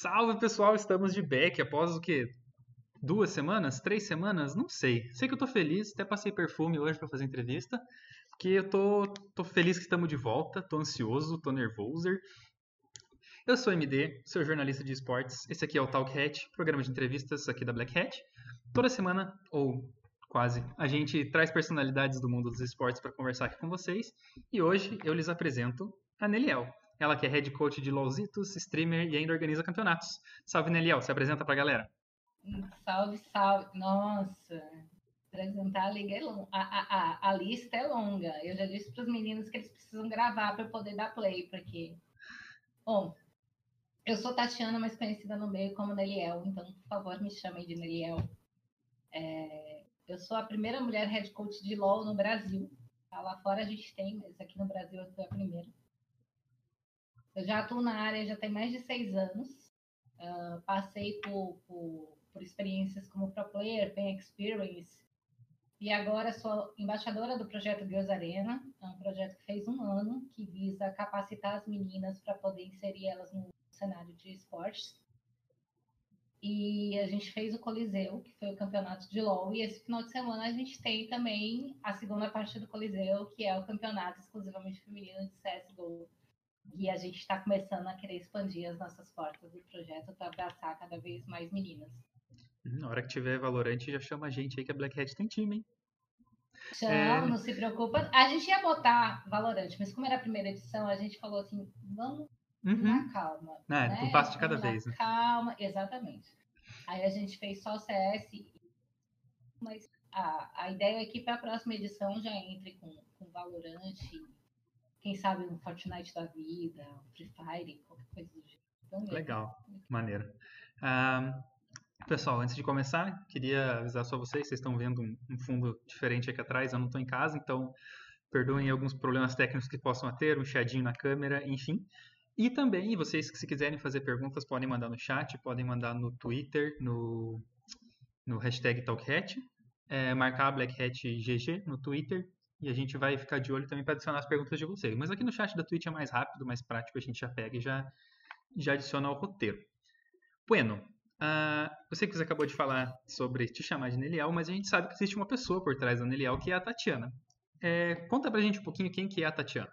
Salve pessoal, estamos de back após o que? Duas semanas? Três semanas? Não sei. Sei que eu tô feliz, até passei perfume hoje para fazer entrevista, porque eu tô, tô feliz que estamos de volta, tô ansioso, tô nervoso. Eu sou MD, sou jornalista de esportes. Esse aqui é o Talk Hat, programa de entrevistas aqui da Black Hat. Toda semana, ou quase, a gente traz personalidades do mundo dos esportes para conversar aqui com vocês. E hoje eu lhes apresento a Neliel. Ela que é head coach de LOLzitos, streamer e ainda organiza campeonatos. Salve, Neliel, se apresenta pra galera. Salve, salve. Nossa, apresentar a, liga é long... a, a, a, lista é longa. Eu já disse para os meninos que eles precisam gravar para poder dar play, porque. Bom, eu sou Tatiana, mais conhecida no meio como Neliel, então, por favor, me chamem de Neliel. É... Eu sou a primeira mulher head coach de LOL no Brasil. Lá fora a gente tem, mas aqui no Brasil eu sou a primeira. Eu já atuo na área já tem mais de seis anos. Uh, passei por, por, por, experiências como Pro Player, Pen Experience. E agora sou embaixadora do projeto Girls Arena. É um projeto que fez um ano, que visa capacitar as meninas para poder inserir elas no cenário de esportes. E a gente fez o Coliseu, que foi o campeonato de LOL. E esse final de semana a gente tem também a segunda parte do Coliseu, que é o campeonato exclusivamente feminino de CSGO e a gente está começando a querer expandir as nossas portas do projeto para abraçar cada vez mais meninas. Na hora que tiver Valorante, já chama a gente aí que a Black Hat tem time, hein? Chama, é... não se preocupa. A gente ia botar Valorante, mas como era a primeira edição, a gente falou assim, vamos uhum. na calma. É, né? um passo de cada vez. Né? Calma, exatamente. Aí a gente fez só CS, mas a, a ideia é que para a próxima edição já entre com, com Valorante quem sabe um Fortnite da vida, um Free Fire, qualquer coisa do jeito. Então, Legal, maneiro. Ah, pessoal, antes de começar, queria avisar só vocês, vocês estão vendo um, um fundo diferente aqui atrás, eu não estou em casa, então perdoem alguns problemas técnicos que possam ter, um chiadinho na câmera, enfim. E também, vocês que se quiserem fazer perguntas, podem mandar no chat, podem mandar no Twitter, no, no hashtag TalkHat, é, marcar a Black Hat GG no Twitter e a gente vai ficar de olho também para adicionar as perguntas de vocês. Mas aqui no chat da Twitch é mais rápido, mais prático, a gente já pega e já, já adiciona ao roteiro. Bueno, uh, eu sei que você acabou de falar sobre te chamar de Nelial, mas a gente sabe que existe uma pessoa por trás da Nelial, que é a Tatiana. É, conta pra gente um pouquinho quem que é a Tatiana.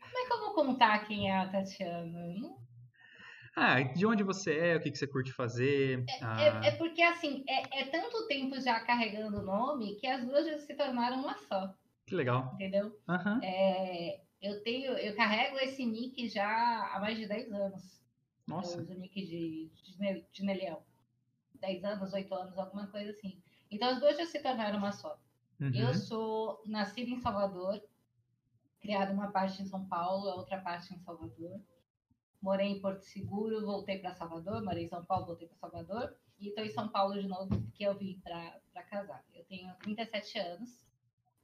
Como é que eu vou contar quem é a Tatiana? Não ah, de onde você é, o que, que você curte fazer. É, ah... é, é porque, assim, é, é, tanto tempo já carregando o nome que as duas já se tornaram uma só. Que legal. Entendeu? Uhum. É, eu tenho, eu carrego esse nick já há mais de 10 anos. Nossa. Eu uso o nick de, de, de Neliel. 10 anos, 8 anos, alguma coisa assim. Então as duas já se tornaram uma só. Uhum. Eu sou nascida em Salvador, criada uma parte em São Paulo, a outra parte em Salvador morei em Porto Seguro, voltei para Salvador, morei em São Paulo, voltei para Salvador, e estou em São Paulo de novo porque eu vim para casar. Eu tenho 37 anos,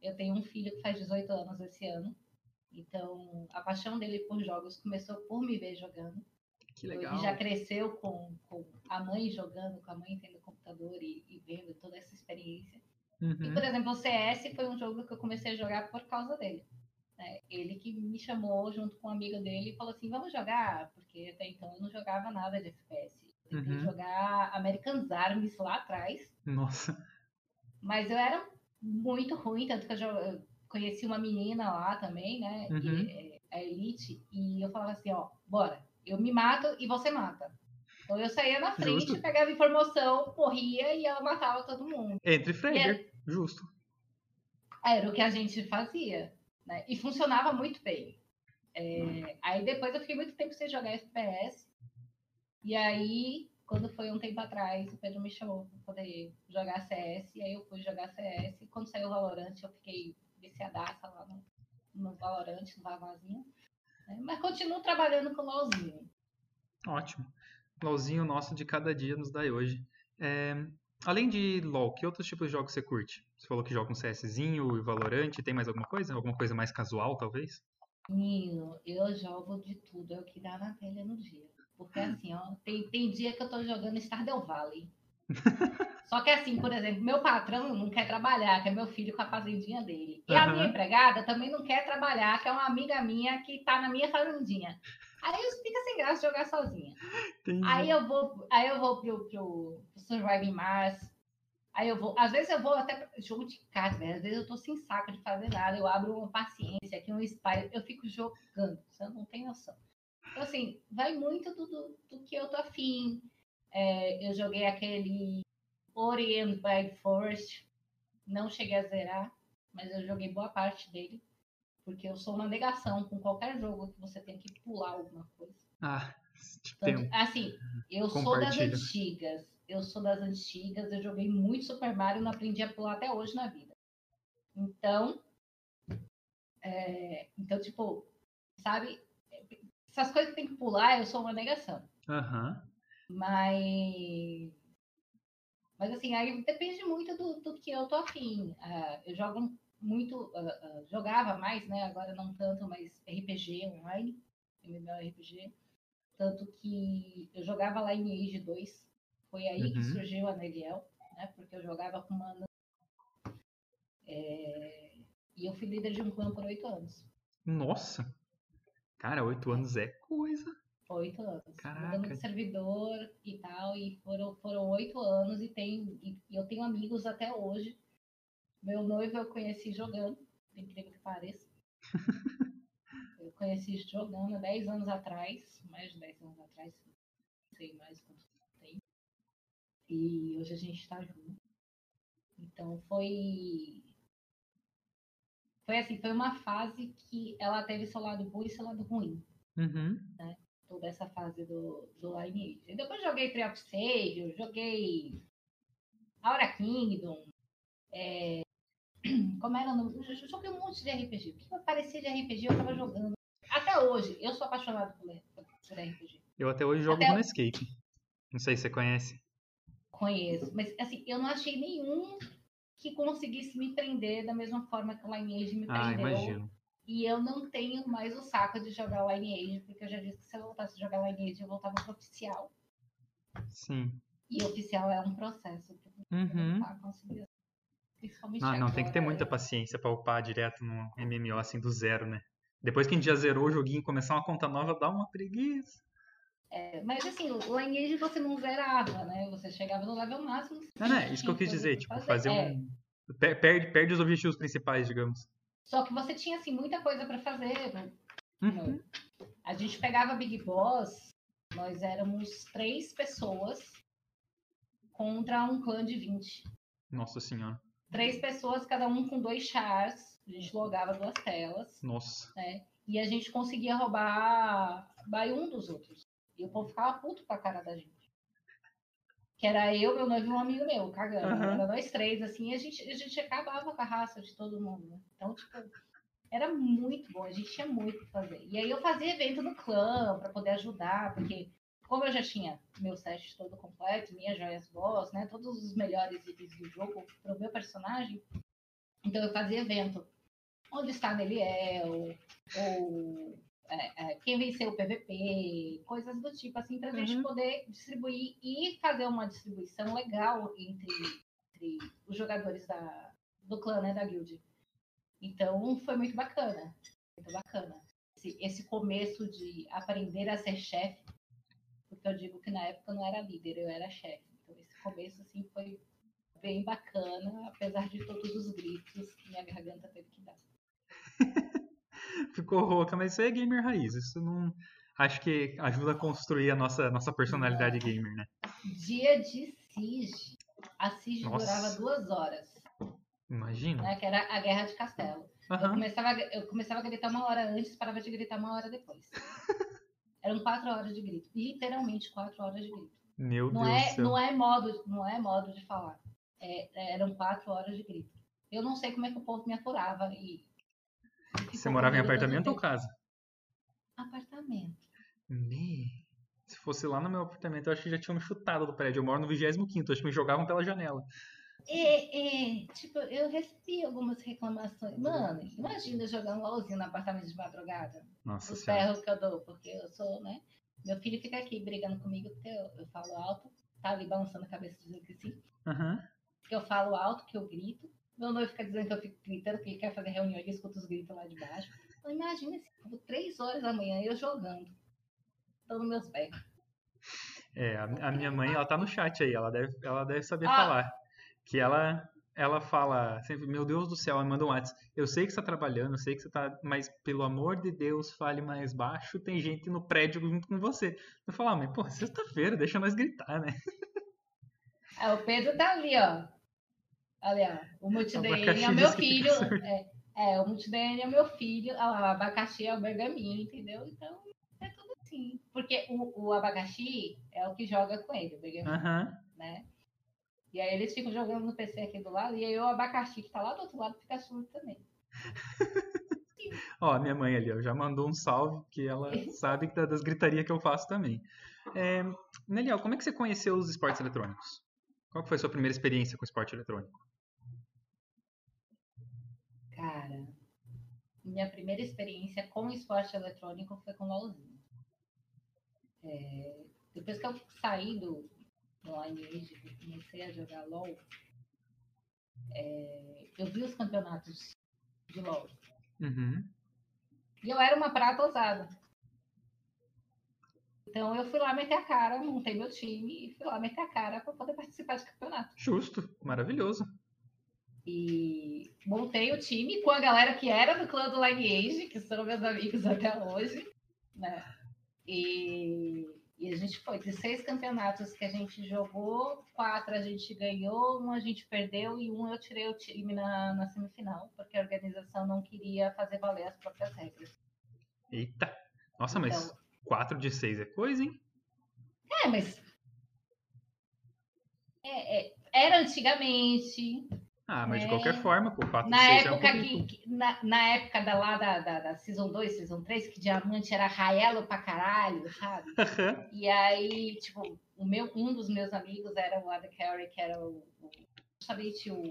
eu tenho um filho que faz 18 anos esse ano, então a paixão dele por jogos começou por me ver jogando. Que legal. Ele já cresceu com, com a mãe jogando, com a mãe tendo computador e, e vendo toda essa experiência. Uhum. E, por exemplo, o CS foi um jogo que eu comecei a jogar por causa dele. É, ele que me chamou junto com um amigo dele e falou assim: vamos jogar, porque até então eu não jogava nada de FPS. Eu tentei uhum. jogar American Arms lá atrás. Nossa. Mas eu era muito ruim, tanto que eu, eu conheci uma menina lá também, né? Uhum. Que, é, a Elite, e eu falava assim: ó, bora, eu me mato e você mata. Então eu saía na frente, Justo. pegava informação, corria e ela matava todo mundo. Entre Fraser, Justo. Era o que a gente fazia. Né? E funcionava muito bem. É, aí depois eu fiquei muito tempo sem jogar FPS. E aí, quando foi um tempo atrás, o Pedro me chamou para poder jogar CS. E aí eu fui jogar CS. E quando saiu o Valorant, eu fiquei viciadaça lá no, no Valorant, no Vavazinho. Né? Mas continuo trabalhando com o LOLzinho. Ótimo. LOLzinho nosso de cada dia nos dá hoje. É, Além de LoL, que outros tipos de jogos você curte? Você falou que joga um CSzinho e Valorant, tem mais alguma coisa? Alguma coisa mais casual, talvez? Menino, eu jogo de tudo, é o que dá na telha no dia. Porque assim, ó, tem, tem dia que eu tô jogando Stardew Valley. Só que assim, por exemplo, meu patrão não quer trabalhar, que é meu filho com a fazendinha dele. E a minha empregada também não quer trabalhar, que é uma amiga minha que tá na minha fazendinha. Aí fica sem graça jogar sozinha. Entendi. Aí eu vou, aí eu vou pro, pro, pro Surviving Mars. Aí eu vou, às vezes eu vou até jogo de casa, né? às vezes eu tô sem saco de fazer nada, eu abro uma paciência aqui, um Spire, eu fico jogando, você não tem noção. Então, assim, vai muito do, do, do que eu tô afim. É, eu joguei aquele Orient by Forest, não cheguei a zerar, mas eu joguei boa parte dele. Porque eu sou uma negação com qualquer jogo que você tem que pular alguma coisa. Ah, Tanto, assim, eu sou das antigas. Eu sou das antigas, eu joguei muito Super Mario e não aprendi a pular até hoje na vida. Então, é, então, tipo, sabe? Essas coisas que tem que pular, eu sou uma negação. Uhum. Mas. Mas assim, aí depende muito do, do que eu tô afim. Uh, eu jogo muito, uh, uh, jogava mais, né? Agora não tanto, mas RPG online, MMORPG. Tanto que eu jogava lá em Age 2. Foi aí uhum. que surgiu a Neliel, né? Porque eu jogava com uma. É... E eu fui líder de um clã por oito anos. Nossa! Cara, oito anos é coisa. Oito anos. Caraca. Mudando de servidor e tal. E foram, foram oito anos e, tem, e eu tenho amigos até hoje meu noivo eu conheci jogando, por incrível que pareça. eu conheci jogando há 10 anos atrás, mais de 10 anos atrás, não sei mais quanto tem. E hoje a gente está junto. Então foi. Foi assim, foi uma fase que ela teve seu lado bom e seu lado ruim. Uhum. Né? Toda essa fase do, do Lineage. E depois joguei Tree of Sage, joguei Aura Kingdom, é, como era no. Eu joguei um monte de RPG. O que parecia de RPG eu tava jogando. Até hoje, eu sou apaixonado por, por RPG. Eu até hoje jogo até... Escape. Não sei se você conhece. Conheço, mas assim, eu não achei nenhum que conseguisse me prender da mesma forma que o Lineage me ah, prendeu. Ah, imagino. E eu não tenho mais o saco de jogar Lineage, porque eu já disse que se eu voltasse a jogar Lineage, eu voltava pro oficial. Sim. E oficial é um processo. Uhum. Principalmente não, não, tem que ter muita paciência para upar direto no MMO assim do zero, né? Depois que a gente já zerou o joguinho e começar uma conta nova, dá uma preguiça. É, mas assim, o Lineage você não zerava, né? Você chegava no level máximo. Não, não, é isso que eu quis dizer, tipo, fazer, fazer é. um. Perde, perde os objetivos principais, digamos. Só que você tinha, assim, muita coisa para fazer. Né? Uhum. A gente pegava Big Boss, nós éramos três pessoas contra um clã de 20. Nossa senhora três pessoas, cada um com dois chars. A gente logava duas telas. Nossa. Né? E a gente conseguia roubar by um dos outros. E o povo ficava puto com a cara da gente. Que era eu, meu noivo e um amigo meu, cagando. Uhum. Era nós três, assim, e a gente, a gente acabava com a raça de todo mundo. Né? Então, tipo, era muito bom, a gente tinha muito o que fazer. E aí eu fazia evento no clã para poder ajudar, porque como eu já tinha meu set todo completo, minhas joias boss, né, todos os melhores itens do jogo para o meu personagem, então eu fazia evento. Onde está Neliel, ou é, é, quem venceu o PVP, coisas do tipo, assim, para a uhum. gente poder distribuir e fazer uma distribuição legal entre, entre os jogadores da, do clã, né, da guild. Então foi muito bacana, muito bacana. Esse, esse começo de aprender a ser chefe eu digo que na época eu não era líder, eu era chefe. Então esse começo assim foi bem bacana, apesar de todos os gritos que minha garganta teve que dar. Ficou rouca, mas isso é gamer raiz. Isso não. Acho que ajuda a construir a nossa, nossa personalidade não. gamer, né? Dia de Siege. A Siege nossa. durava duas horas. Imagina. Né, que era a guerra de castelo. Uhum. Eu, começava, eu começava a gritar uma hora antes, parava de gritar uma hora depois. Eram quatro horas de grito. Literalmente quatro horas de grito. Meu não Deus é, do céu. Não é, modo, não é modo de falar. É, é, eram quatro horas de grito. Eu não sei como é que o povo me aturava. E, Você morava em apartamento ou casa? Apartamento. Me... Se fosse lá no meu apartamento, eu acho que já tinham me chutado do prédio. Eu moro no 25, acho que me jogavam pela janela. É, é, tipo, eu recebi algumas reclamações. Mano, imagina jogar um LOLzinho no apartamento de madrugada. Nossa Os ferros que eu dou, porque eu sou, né? Meu filho fica aqui brigando comigo porque eu, eu falo alto. tá ali balançando a cabeça dizendo que sim. Aham. Que eu falo alto, que eu grito. Meu noivo fica dizendo que eu fico gritando, que ele quer fazer reunião e escuta os gritos lá de baixo. Então, imagina povo, três horas da manhã, eu jogando. Tô nos meus pés. É, a, a minha mãe, ela tá no chat aí, ela deve, ela deve saber Ah. falar. Que ela, ela fala sempre, meu Deus do céu, ela manda um WhatsApp. Eu sei que você tá trabalhando, eu sei que você tá, mas pelo amor de Deus, fale mais baixo, tem gente no prédio junto com você. Eu falo, ah, mas pô, sexta-feira, deixa nós gritar, né? Ah, o Pedro tá ali, ó. Ali, ó. O Abacaxi é o meu filho. É, é, o multi-DNA é o meu filho. Ah, o abacaxi é o bergaminho, entendeu? Então, é tudo assim. Porque o, o abacaxi é o que joga com ele, o bergaminho, né? E aí eles ficam jogando no PC aqui do lado, e aí o abacaxi que tá lá do outro lado fica surdo também. Ó, minha mãe ali, ó, já mandou um salve, que ela sabe que tá das gritarias que eu faço também. É, Neliel, como é que você conheceu os esportes eletrônicos? Qual que foi a sua primeira experiência com esporte eletrônico? Cara, minha primeira experiência com esporte eletrônico foi com LOLzinho. É, depois que eu saí do, do Lineage e comecei a jogar LOL, é, eu vi os campeonatos de LOL. Uhum. E eu era uma prata ousada. Então eu fui lá meter a cara, montei meu time e fui lá meter a cara para poder participar de campeonato. Justo, maravilhoso. E montei o time com a galera que era do clã do Lineage, que são meus amigos até hoje, né? E, e a gente foi de seis campeonatos que a gente jogou, quatro a gente ganhou, um a gente perdeu e um eu tirei o time na, na semifinal, porque a organização não queria fazer valer as próprias regras. Eita! Nossa, mas Então- 4 de 6 é coisa, hein? É, mas. É, é, era antigamente, Ah, mas de É. qualquer forma, pô, 4 de Na 6 é um época, que, que- na, na época da, lá da, da, da Season 2, Season 3, que diamante era raelo pra caralho, sabe? E aí, tipo, o meu, um dos meus amigos era o Ada Carey, que era o, justamente o,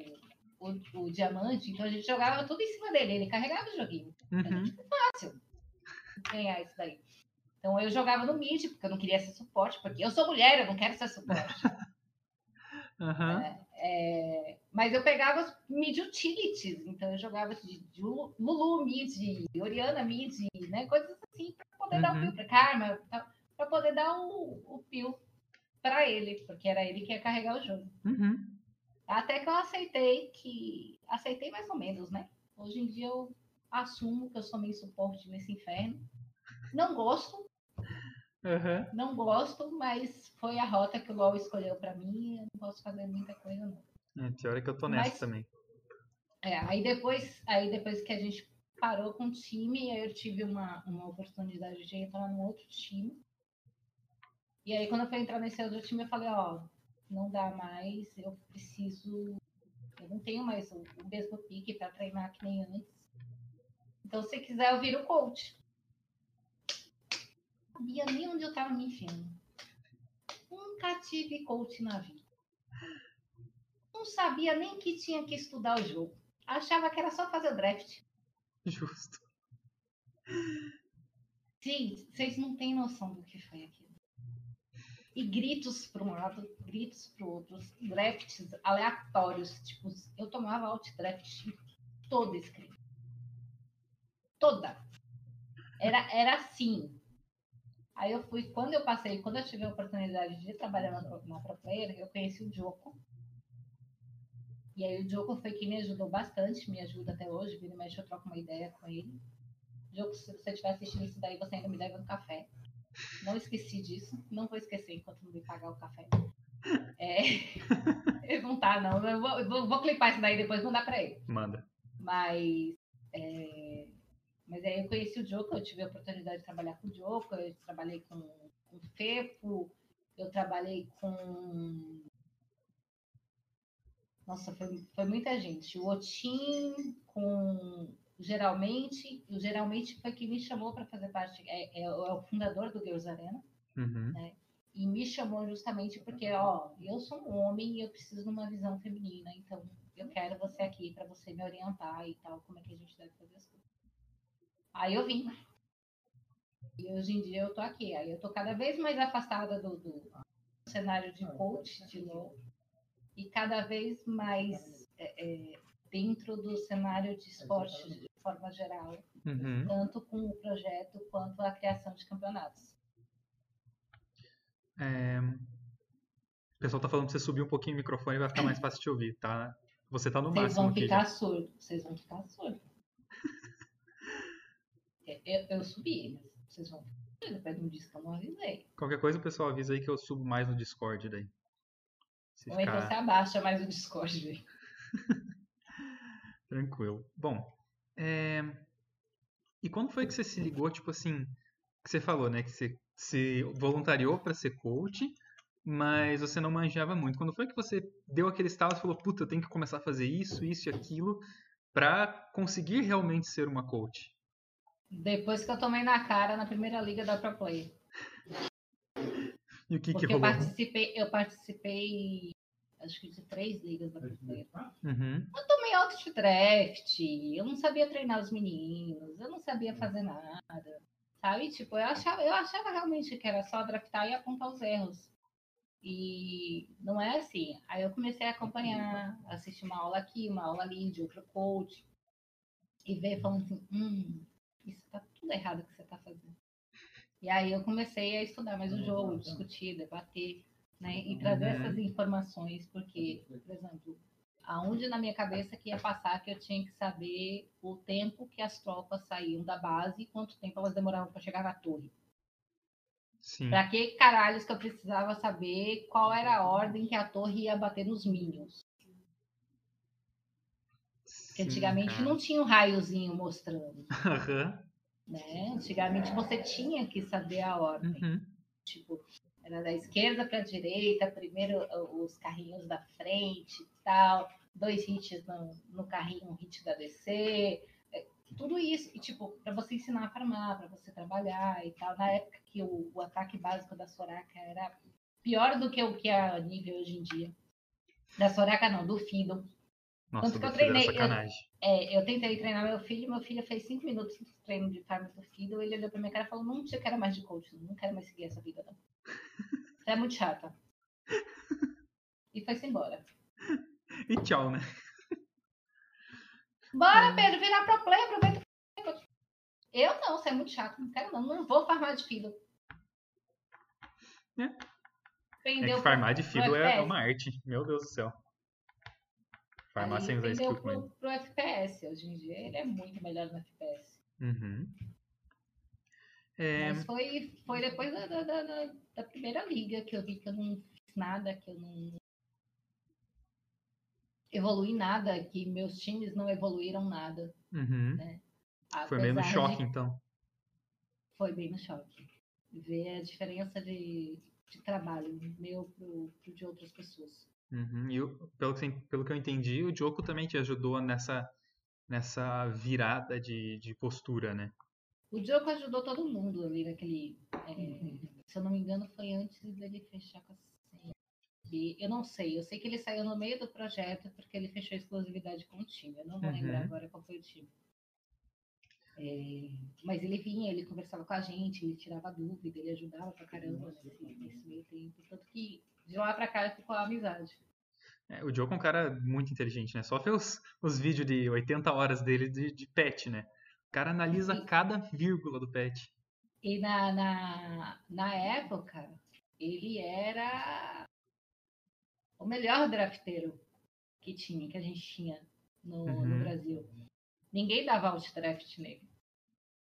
o, o diamante, então a gente jogava tudo em cima dele, ele carregava o joguinho. Era Uhum. tipo fácil ganhar isso daí. Então eu jogava no mid, porque eu não queria ser suporte, porque eu sou mulher, eu não quero ser suporte. Aham. É, mas eu pegava os mid utilities, então eu jogava de, de Lulu mid, Oriana mid, né? Coisas assim, para poder dar o Uhum. peel para Karma, para poder dar o, o peel para ele, porque era ele que ia carregar o jogo. Uhum. Até que eu aceitei que. Aceitei mais ou menos, né? Hoje em dia eu assumo que eu sou meio suporte nesse inferno. Não gosto, Aham. não gosto, mas foi a rota que o LoL escolheu para mim. Eu não posso fazer muita coisa, não. É, pior é que eu tô nessa Mas- também. É, aí depois, aí depois que a gente parou com o time, aí eu tive uma, uma oportunidade de entrar num outro time. E aí quando eu fui entrar nesse outro time, eu falei, ó, não dá mais, eu preciso. Eu não tenho mais o, o mesmo pique para treinar que nem antes. Então, se quiser, eu viro coach. Não sabia nem onde eu estava me enfiando. Nunca tive coach na vida. Não sabia nem que tinha que estudar o jogo. Achava que era só fazer o draft. Justo. Sim, vocês não têm noção do que foi aquilo. E gritos para um lado, gritos para o outro, drafts aleatórios. Tipo, eu tomava alt draft toda escrita. Toda. Era, era assim. Aí eu fui, quando eu passei, quando eu tive a oportunidade de trabalhar na, na Pro Player, eu conheci o Joko. E aí o Joko foi quem me ajudou bastante, me ajuda até hoje, vira e mexe, eu troco uma ideia com ele. Joko, se você estiver assistindo isso daí, você ainda me deve um café. Não esqueci disso, não vou esquecer enquanto não me pagar o café. É... não tá, não. Eu vou, eu vou, vou clipar isso daí depois e mandar pra ele. Manda. Mas, é, mas aí eu conheci o Joko, eu tive a oportunidade de trabalhar com o Joko, eu trabalhei com, o Fepo, eu trabalhei com. Nossa, foi, foi muita gente. O Otim, com geralmente, o geralmente foi quem me chamou para fazer parte, é, é, é o fundador do Girls Arena Uhum. e me chamou justamente porque, ó, eu sou um homem e eu preciso de uma visão feminina, então eu quero você aqui para você me orientar e tal, como é que a gente deve fazer as coisas. Aí eu vim. E hoje em dia eu tô aqui. Aí eu tô cada vez mais afastada do, do cenário de coach de novo e cada vez mais é, é, dentro do cenário de esporte de forma geral, Uhum. tanto com o projeto quanto a criação de campeonatos. É, O pessoal tá falando pra você subir um pouquinho o microfone e vai ficar mais fácil de ouvir, tá? Você tá no Vocês máximo vão aqui ficar surdos, vocês vão ficar surdos. É, Eu, eu subi, mas vocês vão depois não disse que eu não avisei. Qualquer coisa o pessoal avisa aí que eu subo mais no Discord daí. Se Ou então você ficar abaixa mais o Discord. tranquilo. Bom, é, e quando foi que você se ligou, tipo assim, que você falou, né, que você se voluntariou pra ser coach, mas você não manjava muito. Quando foi que você deu aquele estalo e falou, puta, eu tenho que começar a fazer isso, isso e aquilo pra conseguir realmente ser uma coach? Depois que eu tomei na cara na primeira liga da Pro Play. E o que que Porque eu rolou? participei, eu participei, acho que de três ligas da Pro Play. Uhum. Eu tomei de draft, eu não sabia treinar os meninos, eu não sabia fazer nada. Sabe? Tipo, eu achava, eu achava realmente que era só draftar e apontar os erros. E não é assim. Aí eu comecei a acompanhar, assistir uma aula aqui, uma aula ali de outro coach. E ver falando assim, hum, isso tá tudo errado que você tá fazendo. E aí eu comecei a estudar mais o jogo, discutir, debater, né? E trazer Uhum. essas informações, porque, por exemplo, aonde na minha cabeça que ia passar que eu tinha que saber o tempo que as tropas saíam da base e quanto tempo elas demoravam para chegar na torre. Sim. Pra que caralhos que eu precisava saber qual era a ordem que a torre ia bater nos minions? Antigamente não tinha um raiozinho mostrando, Aham. né? Antigamente você tinha que saber a ordem. Uhum. Tipo, era da esquerda para a direita, primeiro uh, os carrinhos da frente e tal, dois hits no, no carrinho, um hit da DC, é, tudo isso. E, tipo, para você ensinar a farmar, para você trabalhar e tal. Na época que o, o ataque básico da Soraka era pior do que o que é a nível hoje em dia. Da Soraka não, do Fiddle. Nossa, Tanto que eu filho treinei, eu- sacanagem. É, eu tentei treinar meu filho, meu filho fez cinco minutos de treino de farm do Fiddle, ele olhou pra minha cara e falou, não eu quero mais de coach, não quero mais seguir essa vida, não. Você é muito chata. E foi-se embora. E tchau, né? Bora, Pedro, virar pro play, aproveita. Eu não, você é muito chato, não quero não, não vou farmar de Fiddle. É. É que farmar de fiddle é, é uma arte. Meu Deus do céu. Farmar Aí comigo. pro, pro FPS. Hoje em dia ele é muito melhor no FPS. Uhum. É, Mas foi, foi depois da, da, da- da- primeira liga que eu vi que eu não fiz nada, que eu não evolui nada, que meus times não evoluíram nada. uhum. Foi meio no choque, de- então. Foi bem no choque. Ver a diferença de, de trabalho meu pro, pro de outras pessoas. Uhum. E o- pelo, que, pelo que eu entendi, o Joko também te ajudou nessa, nessa virada de, de postura, né? O Diogo ajudou todo mundo ali naquele. é, se eu não me engano, foi antes dele fechar com a CNB. Eu não sei, eu sei que ele saiu no meio do projeto porque ele fechou a exclusividade com o time. Eu não vou Uhum. lembrar agora qual foi o time. É, mas ele vinha, ele conversava com a gente, ele tirava dúvida, ele ajudava pra caramba nesse, nesse meio tempo. Tanto que de lá pra cá ficou a amizade. É, o Joko é um cara muito inteligente, né? Só vê os, os vídeos de 80 horas dele de, de pet, né? O cara analisa Sim. cada vírgula do pet. E na, na, na época, ele era o melhor drafteiro que tinha, que a gente tinha no, no Uhum. Brasil. Ninguém dava out draft nele.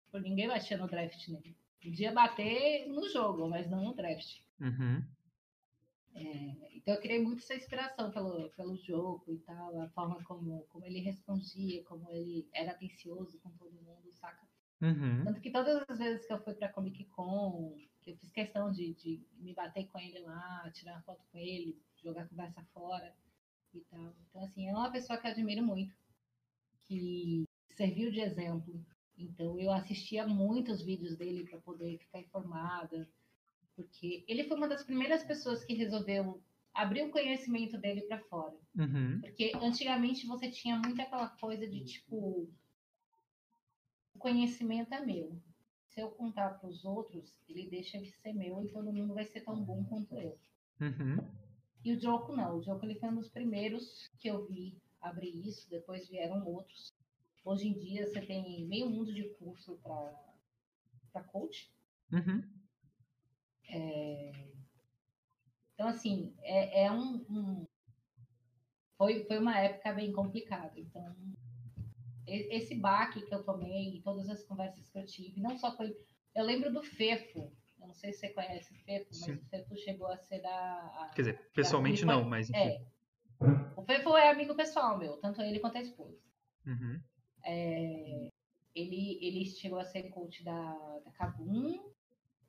Tipo, ninguém batia no draft nele. Podia bater no jogo, mas não no draft. Uhum. Então eu criei muito essa inspiração pelo, pelo jogo e tal, a forma como, como ele respondia, como ele era atencioso com todo mundo, saca? Uhum. Tanto que todas as vezes que eu fui pra Comic Con, que eu fiz questão de, de me bater com ele lá, tirar uma foto com ele, jogar conversa fora e tal. Então, assim, é uma pessoa que eu admiro muito, que serviu de exemplo. Então, eu assistia muitos vídeos dele para poder ficar informada, porque ele foi uma das primeiras pessoas que resolveu abrir o conhecimento dele para fora. Uhum. Porque antigamente você tinha muito aquela coisa de tipo. O conhecimento é meu. Se eu contar para os outros, ele deixa de ser meu e todo mundo vai ser tão bom quanto eu. Uhum. E o Joko não. O Joko ele foi um dos primeiros que eu vi abrir isso, depois vieram outros. Hoje em dia você tem meio mundo de curso para coach. Uhum. É... Então, assim, é, é um, um, Foi, foi uma época bem complicada. Então, esse baque que eu tomei, todas as conversas que eu tive, não só foi. Eu lembro do Fefo. Eu não sei se você conhece o Fefo, mas Sim. o Fefo chegou a ser da. Quer dizer, pessoalmente não, mas enfim. É. O Fefo é amigo pessoal meu, tanto ele quanto a esposa. Uhum. É, ele, ele chegou a ser coach da, da Kabum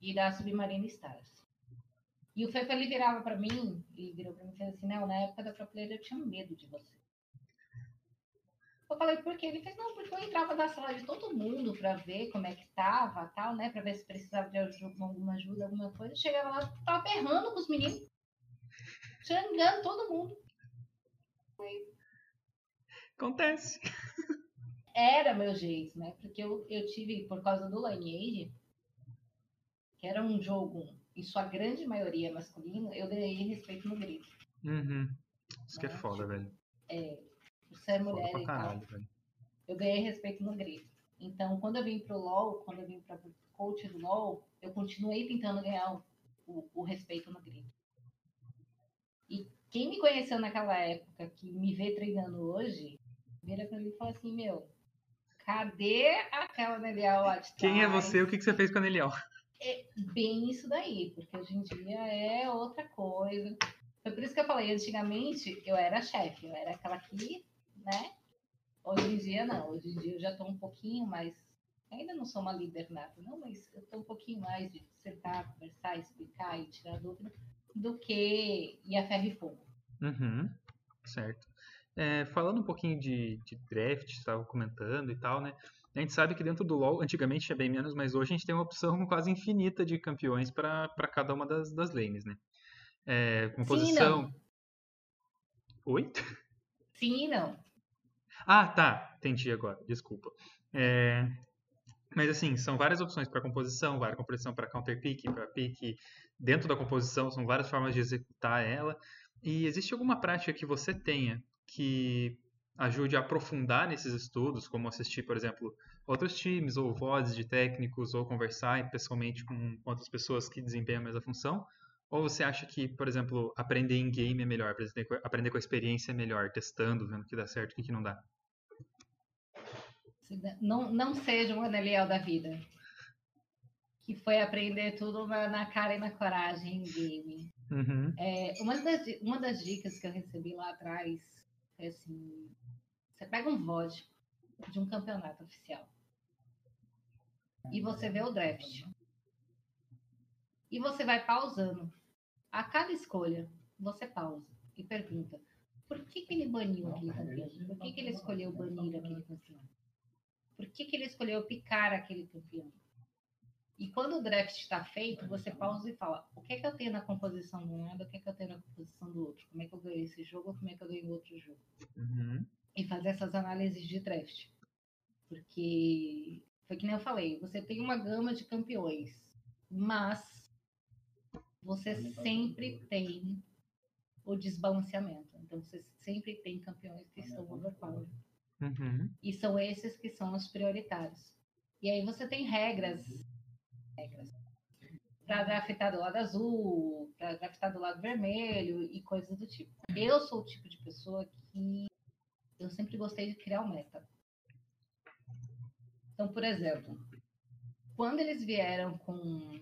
e da Submarine Stars. E o Fefo ele virava para mim e virou para mim e fez assim: Não, na época da Pro Player eu tinha medo de você. Eu falei, por quê? Ele fez, não, porque eu entrava na sala de todo mundo para ver como é que tava, tal, né? Para ver se precisava de alguma ajuda, alguma coisa. Chegava lá, tava berrando com os meninos. Xangando todo mundo. Acontece. Era meu jeito, né? Porque eu, eu tive, por causa do Lineage, que era um jogo, em sua grande maioria masculino, eu dei respeito no grito. Uhum. Isso né? que é né? foda, velho. É, por ser mulher e caralho, tal. Velho. Eu ganhei respeito no grito. Então, quando eu vim pro LoL, quando eu vim para coach do LoL, eu continuei tentando ganhar o, o, respeito no grito. E quem me conheceu naquela época, que me vê treinando hoje, vira pra mim e fala assim, meu, cadê aquela Nelial lá de Quem é você? O que, que você fez com a Nelial? É bem isso daí, porque hoje em dia é outra coisa. Foi por isso que eu falei, antigamente eu era chefe, eu era aquela que, né? Hoje em dia não, hoje em dia eu já tô um pouquinho mais. Ainda não sou uma líder nata, não, mas eu tô um pouquinho mais de sentar, conversar, explicar e tirar dúvida do que ir a ferro e fogo. Uhum, certo. É, falando um pouquinho de, de draft, estava comentando e tal, né? A gente sabe que dentro do LoL, antigamente tinha bem menos, mas hoje a gente tem uma opção quase infinita de campeões para cada uma das, das lanes, né? É, composição. Sim, Oi? Sim e não. Ah, tá. Entendi agora. Desculpa. É, mas assim, são várias opções para composição, várias composição para counter pick, para pick. Dentro da composição, são várias formas de executar ela. E existe alguma prática que você tenha que ajude a aprofundar nesses estudos, como assistir, por exemplo, outros times, ou vozes de técnicos, ou conversar pessoalmente com outras pessoas que desempenham a mesma função? Ou você acha que, por exemplo, aprender em game é melhor, aprender com a experiência é melhor, testando, vendo o que dá certo e o que não dá? Não, não seja um Aneliel da vida. Que foi aprender tudo na, na cara e na coragem em game. Uhum. É, uma, das, uma das dicas que eu recebi lá atrás é assim: você pega um VOD de um campeonato oficial e você vê o draft. E você vai pausando. A cada escolha, você pausa e pergunta: por que, que ele baniu aquele campeão? Por que, que ele escolheu banir aquele campeão? Por que, que ele escolheu picar aquele campeão? E quando o draft está feito, você pausa e fala: o que é que eu tenho na composição de um lado, o que é que eu tenho na composição do outro? Como é que eu ganhei esse jogo, como é que eu ganhei outro jogo? Uhum. E fazer essas análises de draft. Porque foi que nem eu falei: você tem uma gama de campeões, mas você sempre tem o desbalanceamento. Então, você sempre tem campeões que estão overpowered. Uhum. E são esses que são os prioritários. E aí você tem regras regras. Para draftar do lado azul, para draftar do lado vermelho e coisas do tipo. Eu sou o tipo de pessoa que eu sempre gostei de criar o um meta. Então, por exemplo, quando eles vieram com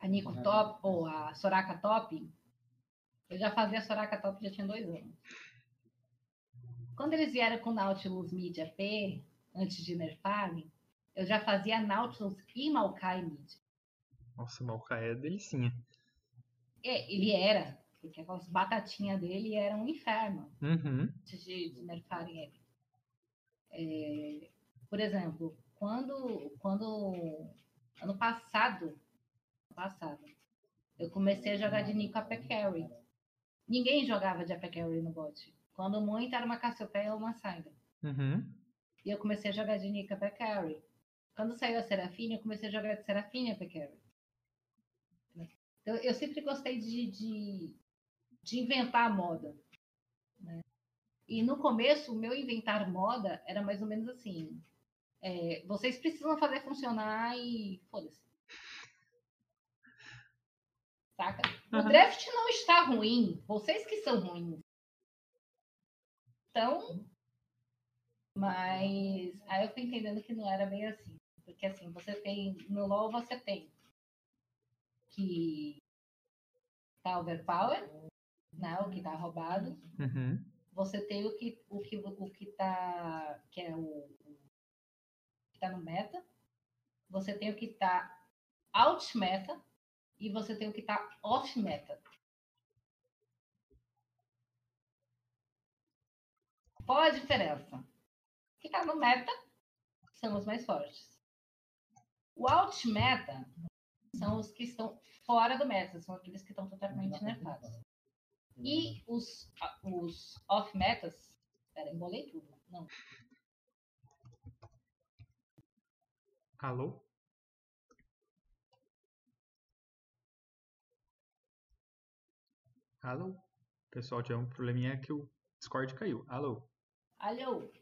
a Nico Top ou a Soraka Top, eu já fazia a Soraka Top já tinha dois anos. Quando eles vieram com Nautilus Media P, antes de nerfarem, eu já fazia Nautilus e Maokai mid. Nossa, Maokai é delicinha. É, ele era, porque aquelas batatinhas dele eram um inferno uhum. antes de, de nerfarem ele. É, por exemplo, quando, quando ano passado, passado, eu comecei a jogar de Nico AP Carry. Ninguém jogava de AP Carry no bot. Quando muito era uma Cassiopeia ou uma Syndra. Uhum. E eu comecei a jogar de Nico AP Carry. Quando saiu a Serafine, eu comecei a jogar de Serafine a Carry. Então, eu sempre gostei de, de, de inventar moda. Né? E no começo, o meu inventar moda era mais ou menos assim. É, vocês precisam fazer funcionar e foda-se. Saca? Uhum. O draft não está ruim. Vocês que são ruins. Então, mas aí eu fui entendendo que não era bem assim. Porque assim, você tem. No LoL você tem que tá overpower, né? O que tá roubado. Uhum. Você tem o que, o que, o que tá. que é o, o que tá no meta. Você tem o que tá out meta e você tem o que tá off meta. Qual a diferença? O que tá no meta são os mais fortes. O out meta são os que estão fora do meta, são aqueles que estão totalmente nerfados. E os, os off metas. Pera, embolei tudo. Não. Alô? Alô? Pessoal, tinha um probleminha que o Discord caiu. Alô? Alô?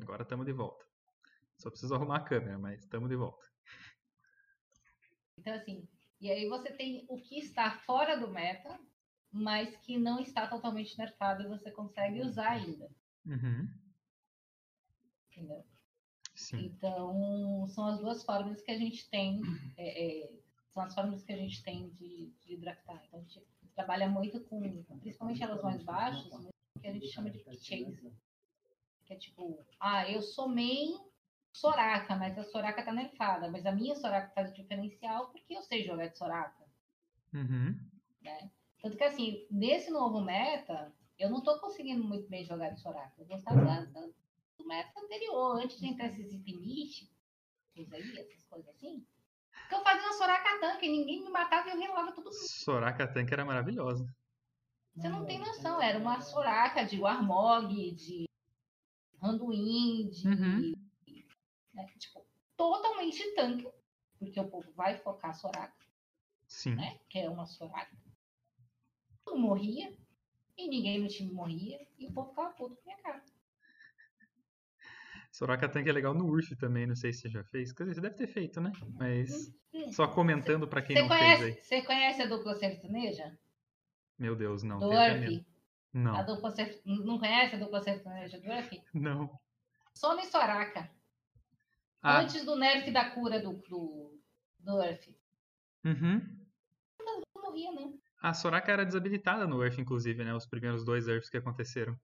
Agora estamos de volta. Só preciso arrumar a câmera, mas estamos de volta. Então, assim, e aí você tem o que está fora do meta, mas que não está totalmente nerfado e você consegue usar ainda. Uhum. Entendeu? Sim. Então, são as duas formas que a gente tem, é, é, são as formas que a gente tem de, de draftar. Então, a gente trabalha muito com, principalmente elas mais baixas, que a gente chama de chase. Que é tipo, ah, eu sou main Soraka, mas a Soraka tá nerfada. Mas a minha Soraka faz diferencial porque eu sei jogar de Soraka. Uhum. Né? Tanto que, assim, nesse novo meta, eu não tô conseguindo muito bem jogar de Soraka. Eu gostava da, da, do meta anterior, antes de entrar esses Infinite, aí, essas coisas assim. Que eu fazia uma Soraka tanque, ninguém me matava e eu relava tudo. Soraka tanque era maravilhosa. Você não tem noção, era uma Soraka de Warmog, de Randuin, de Uhum. né? Tipo, totalmente tanque, porque o povo vai focar Soraka, Sim. né? Que é uma Soraka. Morria, e ninguém no time morria, e o povo ficava puto com a minha cara. Soraka tanque é legal no Urf também, não sei se você já fez. Quer dizer, você deve ter feito, né? Mas Hum. só comentando pra quem Você não conhece, fez aí. você conhece a dupla sertaneja? Meu Deus, não. Do a mesma. Urf? A Não, dupla ser... Não conhece a dupla sertaneja do Urf? não. Soma e Soraka. Ah, Antes do nerf da cura do, do, do Urf. uhum. Não morria, não. A Soraka era desabilitada no Earth, inclusive, né? Os primeiros dois Earths que aconteceram.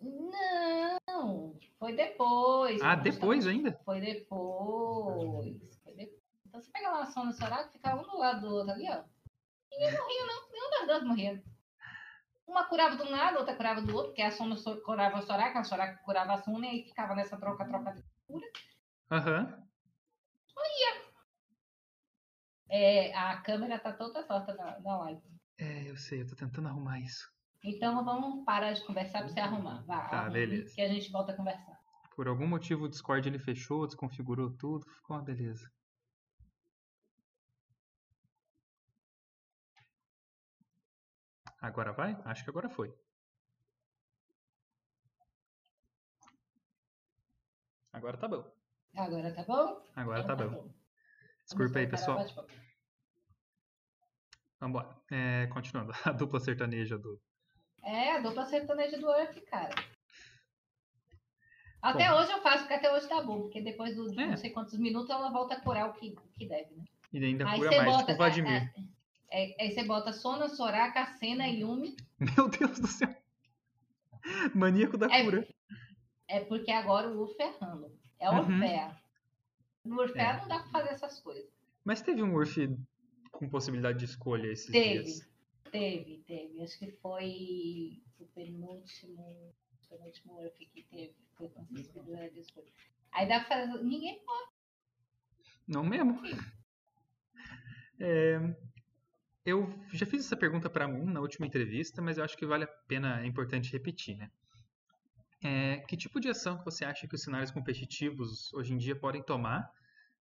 Não, foi depois. Ah, Nós depois estamos- ainda? Foi depois. Foi depois. Então você pega lá a Sona e o Soraka, fica um do lado do outro ali, ó. Ninguém morria, não. Nenhum das duas morria. Uma curava de um lado, outra curava do outro, porque a Sona so- curava a Soraka, a Soraka curava a Sona, e aí ficava nessa troca-troca. de cura. Aham. É, a câmera tá toda torta da, da live. É, eu sei, eu tô tentando arrumar isso. Então vamos parar de conversar pra você arrumar. Vá, Tá, arrume, beleza. Que a gente volta a conversar. Por algum motivo o Discord ele fechou, desconfigurou tudo, ficou uma beleza. Agora vai? Acho que agora foi. Agora tá bom. Agora tá bom? Agora tá Então bom. Vamos Desculpa aí, pessoal. Vambora. É, continuando. A dupla sertaneja do. É, a dupla sertaneja do Earth, cara. Até Bom. hoje eu faço, porque até hoje tá bom, porque depois do, de É. não sei quantos minutos ela volta a curar o que, o que deve, né? E ainda Aí cura mais, bota. tipo o Vladimir. É, é, aí você bota Sona, Soraka, Senna e Yumi. Meu Deus do céu. Maníaco da É, cura. é porque agora o Urf é random. É Uhum. Orfea. No Orfea É. não dá pra fazer essas coisas. Mas teve um Urf com possibilidade de escolha esses Teve. dias. Teve, teve. Acho que foi o penúltimo, penúltimo Urf que teve. Foi com possibilidade de escolha. Aí dá pra fazer. Ninguém Não mesmo? É, eu já fiz essa pergunta para Moon na última entrevista, mas eu acho que vale a pena, é importante repetir, né? É, que tipo de ação que você acha que os cenários competitivos hoje em dia podem tomar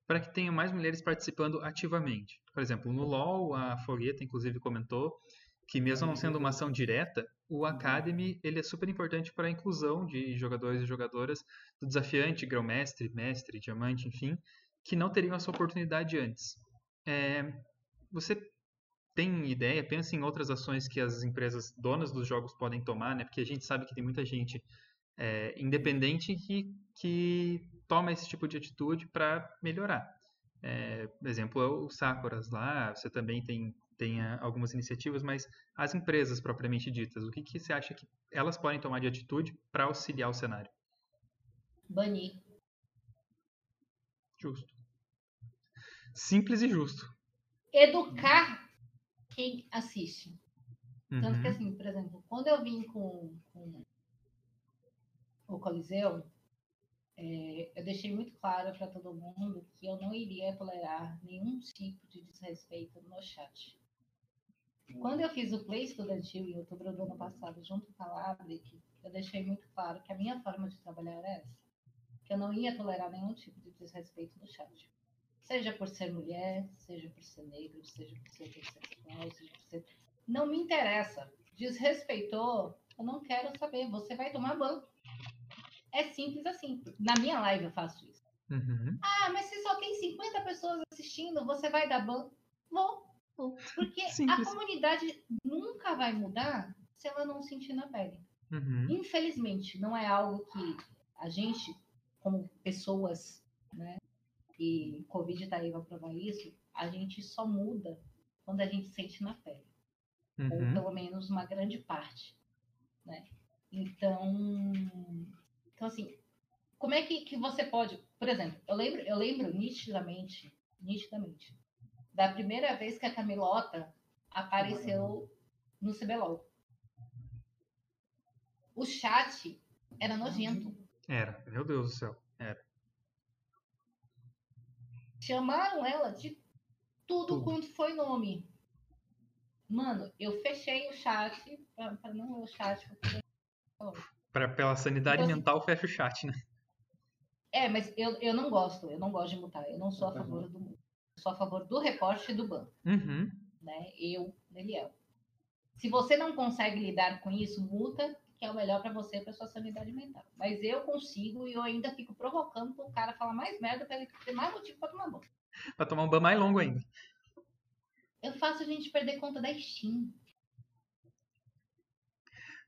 para que tenha mais mulheres participando ativamente. Por exemplo, no LoL, a Fogueta inclusive comentou que mesmo não sendo uma ação direta, o Academy ele é super importante para a inclusão de jogadores e jogadoras do desafiante, grão-mestre, mestre, diamante, enfim, que não teriam essa oportunidade antes. É, você tem ideia, pensa em outras ações que as empresas donas dos jogos podem tomar, né? Porque a gente sabe que tem muita gente é, independente que, que toma esse tipo de atitude para melhorar. É, exemplo é o Sakuras lá, você também tem, tem algumas iniciativas, mas as empresas propriamente ditas, o que, que você acha que elas podem tomar de atitude para auxiliar o cenário? Banir. Justo. Simples e justo. Educar quem assiste. Uhum. Tanto que, assim, por exemplo, quando eu vim com, com o Coliseu, é, eu deixei muito claro para todo mundo que eu não iria tolerar nenhum tipo de desrespeito no chat. Quando eu fiz o Play Estudantil em outubro do ano passado, junto com a Labric, eu deixei muito claro que a minha forma de trabalhar era essa. Que eu não ia tolerar nenhum tipo de desrespeito no chat. Seja por ser mulher, seja por ser negro, seja por ser bissexual, seja por ser... Não me interessa. Desrespeitou, eu não quero saber. Você vai tomar banco. É simples assim. Na minha live eu faço isso. Uhum. Ah, mas se só tem 50 pessoas assistindo, você vai dar ban? Vou. Porque Simples. a comunidade nunca vai mudar se ela não sentir na pele. Uhum. Infelizmente, não é algo que a gente, como pessoas, né, e Covid está aí para provar isso, a gente só muda quando a gente sente na pele. Ou Uhum. pelo menos uma grande parte, né? Então, então assim, como é que, que você pode, por exemplo, eu lembro, eu lembro nitidamente, nitidamente, da primeira vez que a Camilota apareceu no CBLOL. O chat era nojento. Era, meu Deus do céu. Era. Chamaram ela de tudo, Tudo. quanto foi nome. Mano, eu fechei o chat pra, pra não ler o chat. porque- Pra, pela sanidade Então, assim, mental, fecha o chat, né? É, mas eu, eu não gosto, eu não gosto de mutar. Eu não sou a favor do sou a favor do reporte e do ban, Uhum. né? Eu, Daniel. Se você não consegue lidar com isso, multa, que é o melhor pra você e pra sua sanidade mental. Mas eu consigo e eu ainda fico provocando pro cara falar mais merda pra ele ter mais motivo pra tomar banho. Pra tomar um ban mais longo ainda. Eu faço a gente perder conta da Steam.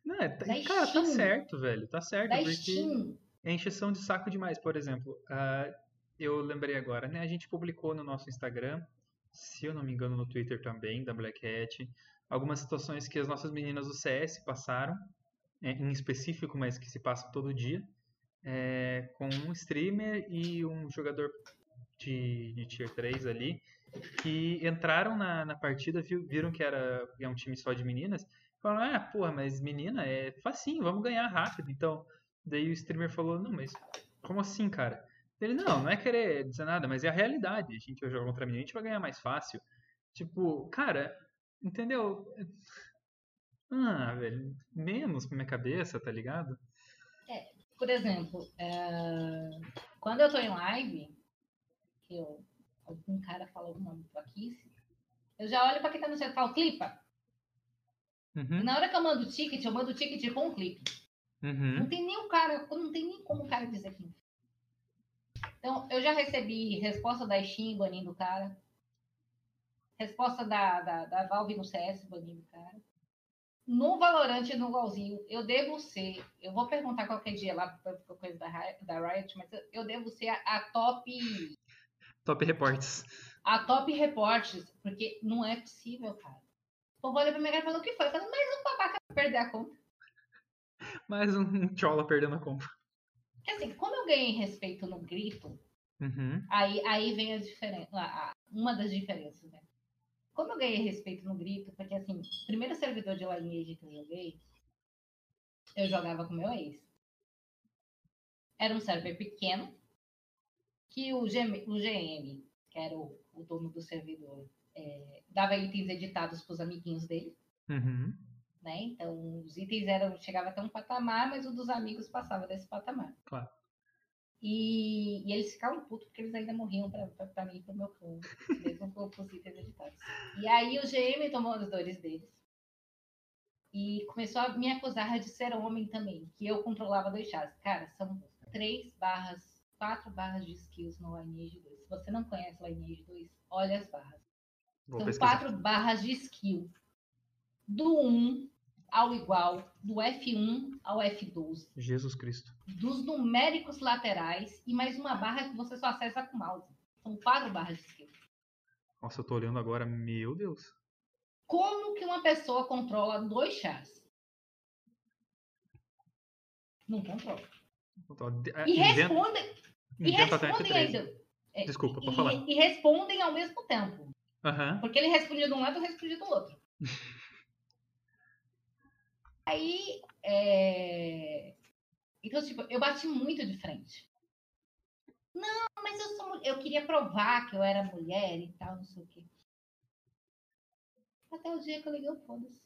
Não, é, tá- cara, tá Steam. certo, velho. Tá certo, Da porque Steam. é encheção de saco demais. Por exemplo, ah, eu lembrei agora, né? A gente publicou no nosso Instagram, se eu não me engano, no Twitter também, da Black Hat, algumas situações que as nossas meninas do CS passaram, é, em específico, mas que se passam todo dia, é, com um streamer e um jogador de, de Tier 3 ali, que entraram na, na partida, viram que era é um time só de meninas, falaram, ah, porra, mas menina, é facinho, vamos ganhar rápido. Então, daí o streamer falou, não, mas como assim, cara? Ele, não, não é querer dizer nada, mas é a realidade. A gente vai jogar contra a menina, a gente vai ganhar mais fácil. Tipo, cara, entendeu? Ah, velho, menos pra minha cabeça, tá ligado? Por exemplo, é, quando eu tô em live, que eu, algum cara fala algum nome pro Akice, eu já olho pra quem tá no chat e falo, clipa. Uhum, na hora que eu mando o ticket, eu mando o ticket com um. Não uhum, tem nem o cara, não tem nem como o cara dizer que. Então, eu já recebi resposta da Steam banindo o cara. Resposta da, da, da Valve no CS banindo o cara. No Valorant e no LoLzinho, eu devo ser. Eu vou perguntar qualquer dia lá pra pra coisa da, da Riot, mas eu, devo ser a, a top. Top reports. A top reportes, porque não é possível, cara. O povo olha pra minha cara e fala: o que foi? Falo, mais um babaca pra perder a conta. Mais um chola perdendo a compra. Porque assim, como eu ganhei respeito no grito, Uhum, Aí, aí vem a diferença, a- uma das diferenças, né? Como eu ganhei respeito no grito, porque assim, o primeiro servidor de Lineage que eu joguei, eu jogava com meu ex. Era um server pequeno, que o, GM, o GM, que era o, o dono do servidor, é, dava itens editados para os amiguinhos dele, uhum, né? Então, os itens eram, chegava até um patamar, mas o dos amigos passava desse patamar. Claro. E, e eles ficavam putos porque eles ainda morriam pra mim e pro meu clã. Mesmo com os itens editados. E aí o GM tomou as dores deles. E começou a me acusar de ser homem também, que eu controlava dois chás. Cara, são três barras, quatro barras de skills no Lineage 2. Se você não conhece Lineage 2, olha as barras. Vou são pesquisar. quatro barras de skill. Do 1 ao igual, do F1 ao F12 Jesus Cristo. dos numéricos laterais e mais uma barra que você só acessa com mouse. São quatro barras de skill. Nossa, eu tô olhando agora. Meu Deus. Como que uma pessoa controla dois chás? Não controla. É, E respondem, e respondem F13. ainda. É, Desculpa, pode e, falar. e respondem ao mesmo tempo. Aham. Porque ele respondia de um lado e eu respondia do outro. Aí, é... então, tipo, eu bati muito de frente. Não, mas eu sou. Eu queria provar que eu era mulher e tal, não sei o quê. Até o dia que eu liguei o foda-se.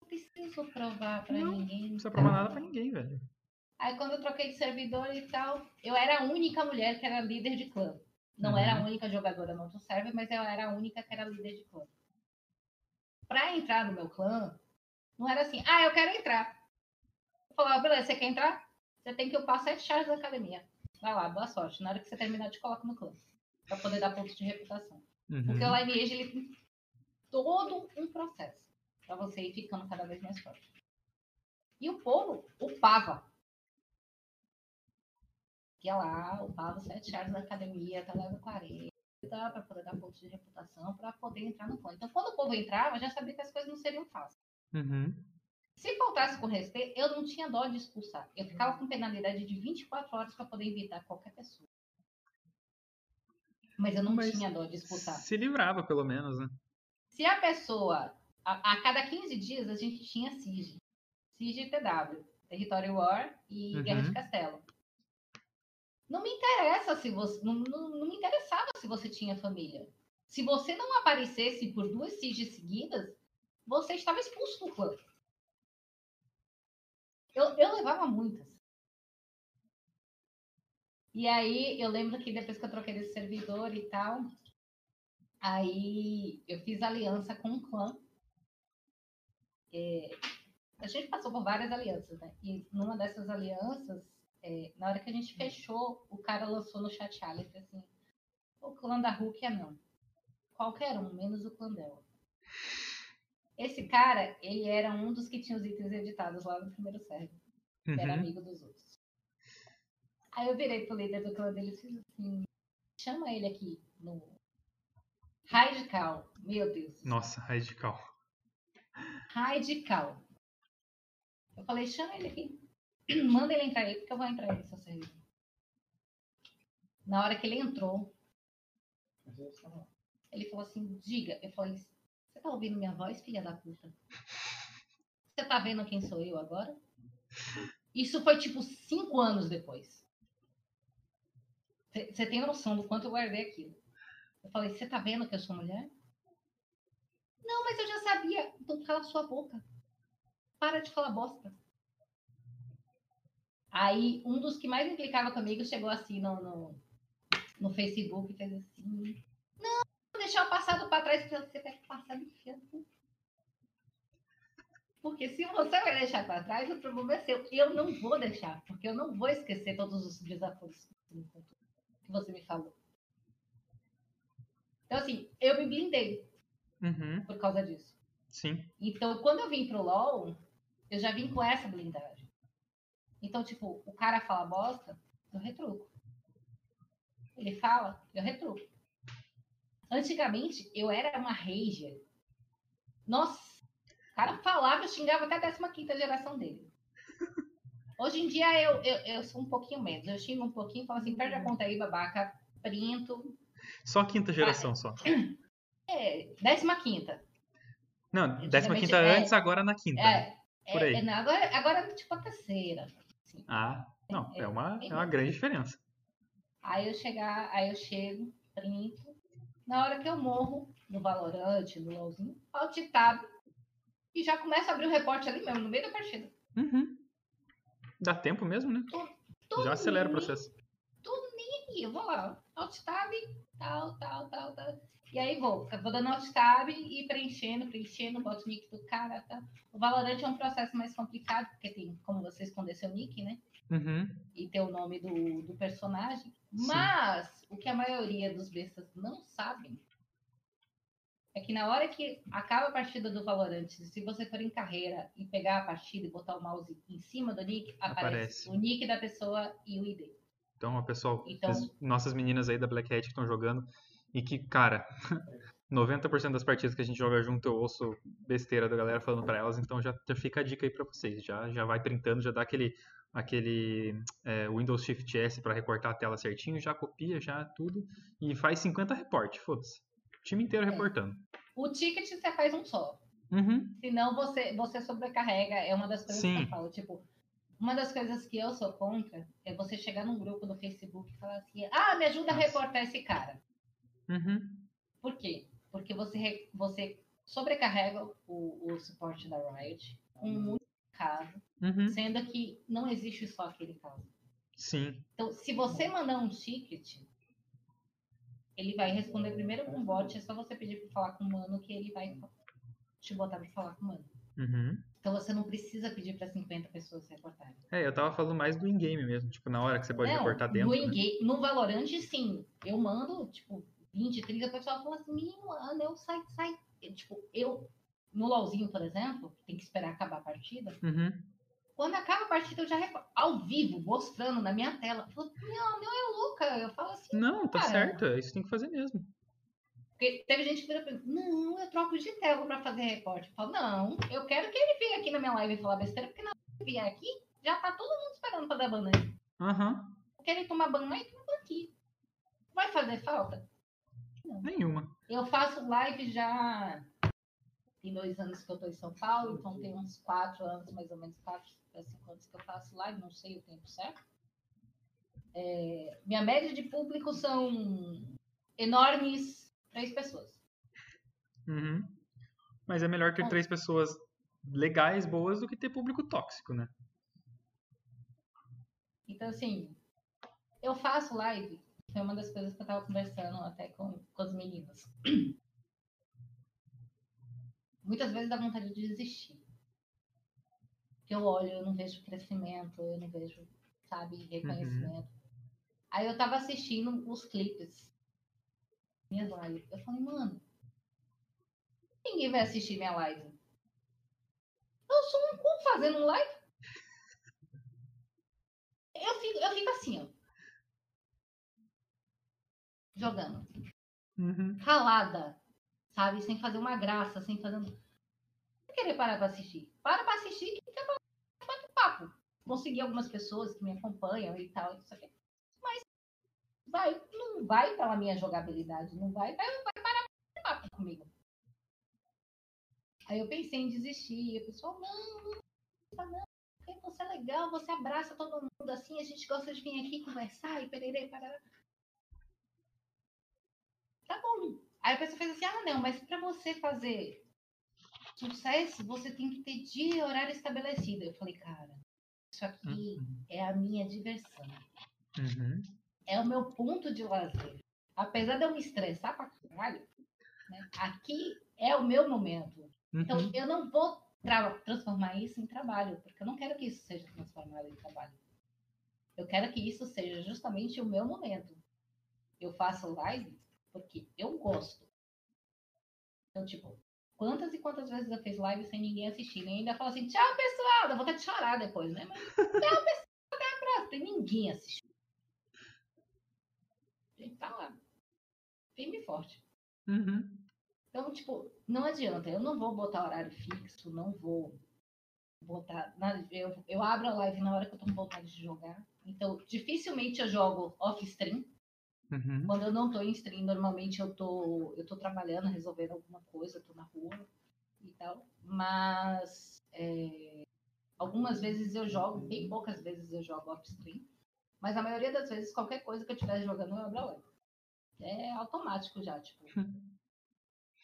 Não preciso provar pra Não, ninguém. Não precisa provar nada pra ninguém, velho. Aí quando eu troquei de servidor e tal, eu era a única mulher que era líder de clã. Não Uhum. era a única jogadora no outro server, mas eu era a única que era líder de clã. Pra entrar no meu clã, não era assim, ah, eu quero entrar. Eu falava, beleza, você quer entrar? Você tem que upar sete chaves da academia. Vai lá, boa sorte. Na hora que você terminar, te coloco no clã. Pra poder dar pontos de reputação. Uhum. Porque o Lineage, ele tem todo um processo pra você ir ficando cada vez mais forte. E o povo upava. Ia lá, upava sete chaves da academia, até level 40, pra poder dar pontos de reputação, pra poder entrar no clã. Então, quando o povo entrava, já sabia que as coisas não seriam fáceis. Uhum. Se faltasse com respeito, eu não tinha dó de expulsar. Eu ficava com penalidade de 24 horas pra poder evitar qualquer pessoa. Mas eu não Mas tinha dó de expulsar. Se livrava, pelo menos, né? Se a pessoa. A, a cada 15 dias a gente tinha SIG. SIG e TW. Território War e Uhum. Guerra de Castelo. Não me interessa se você. Não, não, não me interessava se você tinha família. Se você não aparecesse por duas SIGs seguidas, você estava expulso do clã. Eu, eu levava muitas. E aí eu lembro que depois que eu troquei desse servidor e tal, aí eu fiz aliança com um clã. É, a gente passou por várias alianças, né? E numa dessas alianças, é, na hora que a gente fechou, o cara lançou no chat Alex assim: o clã da Hulk é não. Qualquer um, menos o clã dela. Esse cara, ele era um dos que tinha os itens editados lá no primeiro server que era Uhum. amigo dos outros. Aí eu virei pro líder do clã dele e fiz assim: chama ele aqui no. Radical. Meu Deus. Nossa, radical. Radical. Eu falei: chama ele aqui. Manda ele entrar aí, porque eu vou entrar aí seu. Na hora que ele entrou, ele falou assim: diga. Eu falei: você tá ouvindo minha voz, filha da puta? Você tá vendo quem sou eu agora? Isso foi tipo cinco anos depois. Você tem noção do quanto eu guardei aquilo. Eu falei, você tá vendo que eu sou mulher? Não, mas eu já sabia. Então cala sua boca. Para de falar bosta. Aí um dos que mais implicava comigo chegou assim no, no, no Facebook e fez assim. Não, vou deixar o passado pra trás, porque você pega o passado enfia no cu." Porque se você vai deixar para trás, o problema é seu. Eu não vou deixar, porque eu não vou esquecer todos os desafios que você me contou, que você me falou. Então, assim, eu me blindei Uhum. por causa disso. Sim. Então, quando eu vim pro LoL, eu já vim com essa blindagem. Então, tipo, o cara fala bosta, eu retruco. Ele fala, eu retruco. Antigamente, eu era uma rager. Nossa, o cara falava, eu xingava até a 15 geração dele. Hoje em dia, eu, eu, eu sou um pouquinho menos. Eu xingo um pouquinho, falo assim, perde a conta aí, babaca, printo. Só a quinta geração, só. É, 15 Não, décima quinta é. antes, agora na quinta. né? É, Por é, aí. não, agora, agora, tipo, a terceira. Assim. Ah, não, é uma, é é uma grande diferença. Aí eu chegar, aí eu chego, printo. Na hora que eu morro, no Valorante, no LOLzinho, alt tab. E já começa a abrir o reporte ali mesmo, no meio da partida. Uhum. Dá tempo mesmo, né? Tô, tô Já acelera o nem- processo. Tô nem aí. Eu vou lá, alt tab, tal, tal, tal, tal. E aí vou, vou dando alt tab e preenchendo, preenchendo, boto o nick do cara, tá? O Valorant é um processo mais complicado, porque tem como você esconder seu nick, né? Uhum. e ter o nome do, do personagem. Sim. Mas o que a maioria dos bestas não sabem é que na hora que acaba a partida do Valorant, se você for em carreira e pegar a partida e botar o mouse em cima do nick, aparece, Aparece. o nick da pessoa e o ID. Então, pessoal, Então- as nossas meninas aí da Black Hat que estão jogando e que, cara, 90% das partidas que a gente joga junto eu ouço besteira da galera falando pra elas, então já, já fica a dica aí pra vocês. Já, já vai printando, já dá aquele, aquele é, Windows Shift S pra recortar a tela certinho, já copia, já tudo e faz 50 report, foda-se. O time inteiro É. reportando. O ticket você faz um só. Uhum. Senão você, você sobrecarrega. É uma das coisas que Sim. eu falo. Tipo, uma das coisas que eu sou contra é você chegar num grupo do Facebook e falar assim: ah, me ajuda a Nossa. reportar esse cara. Uhum. Por quê? Porque você, você sobrecarrega o, o suporte da Riot com muito caso, Uhum. sendo que não existe só aquele caso. Sim. Então, se você mandar um ticket, ele vai responder primeiro com bot, é só você pedir para falar com o mano que ele vai te botar para falar com o mano. Uhum. Então você não precisa pedir para 50 pessoas reportarem. É, eu tava falando mais do in-game mesmo, tipo, na hora que você pode Não, reportar dentro. no, né? no Valorant, sim. Eu mando, tipo, 20, 30 pessoas falam assim, "Ih, mano, eu sai, sai. Tipo, eu, no LOLzinho, por exemplo, que tem que esperar acabar a partida, Uhum. quando acaba a partida, eu já reporto, ao vivo, mostrando na minha tela. Eu falo, não, não é louca. Eu falo assim, Não, tá certo, é isso tem que fazer mesmo. porque teve gente que vira pra mim, não, eu troco de tela pra fazer reporte. Eu falo, não, eu quero que ele venha aqui na minha live e falar besteira, porque na hora que vier aqui, já tá todo mundo esperando pra dar ban nele. Aham, Eu quero ele tomar ban lá e toma aqui. Vai fazer falta? Nenhuma. Eu faço live já tem dois anos que eu tô em São Paulo, então tem uns quatro anos, mais ou menos quatro a cinco anos que eu faço live, não sei o tempo certo. É, minha média de público são enormes três pessoas. Uhum. Mas é melhor ter três pessoas legais, boas, do que ter público tóxico, né? Então, assim, eu faço live, foi uma das coisas que eu tava conversando até com, com os meninos. Muitas vezes dá vontade de desistir. Porque eu olho, eu não vejo crescimento, eu não vejo, sabe, reconhecimento. Aí eu tava assistindo os clipes, minhas lives. Eu falei, mano, ninguém vai assistir minha live. Eu sou um cu fazendo um live. Eu fico, eu fico assim, ó. Jogando. Uhum. Calada. Sabe? Sem fazer uma graça, sem fazer. Não querer parar pra assistir. Para pra assistir e fica batendo papo. Consegui algumas pessoas que me acompanham e tal, isso aqui. Mas vai, não vai pela minha jogabilidade, não vai, vai, vai parar pra papo comigo. Aí eu pensei em desistir. E o pessoal, não, não, não, porque você é legal, você abraça todo mundo assim, a gente gosta de vir aqui conversar e pererê, parará. Tá bom. Aí a pessoa fez assim, ah, não, mas pra você fazer sucesso, você tem que ter dia e horário estabelecido. Eu falei, cara, isso aqui é a minha diversão. Uhum. É o meu ponto de lazer. Apesar de eu me estressar pra caralho, né, aqui é o meu momento. Então, Uhum. eu não vou tra- transformar isso em trabalho, porque eu não quero que isso seja transformado em trabalho. Eu quero que isso seja justamente o meu momento. Eu faço live porque eu gosto. Então, tipo, quantas e quantas vezes eu fiz live sem ninguém assistir? E ainda falo assim, tchau, pessoal, dá vontade de chorar depois, né? Mas, tchau, pessoal, até a próxima. Tem ninguém assistindo. A gente tá lá. Firme e forte. Uhum. Então, tipo, não adianta. Eu não vou botar horário fixo, não vou botar. nada. Eu, eu abro a live na hora que eu tô com vontade de jogar. Então, dificilmente eu jogo off-stream. Uhum. Quando eu não tô em stream, normalmente eu tô, eu tô trabalhando, resolvendo alguma coisa, tô na rua e tal. Mas é, algumas vezes eu jogo, bem poucas vezes eu jogo off-stream. Mas a maioria das vezes, qualquer coisa que eu estiver jogando, eu abro a live. É automático já, tipo.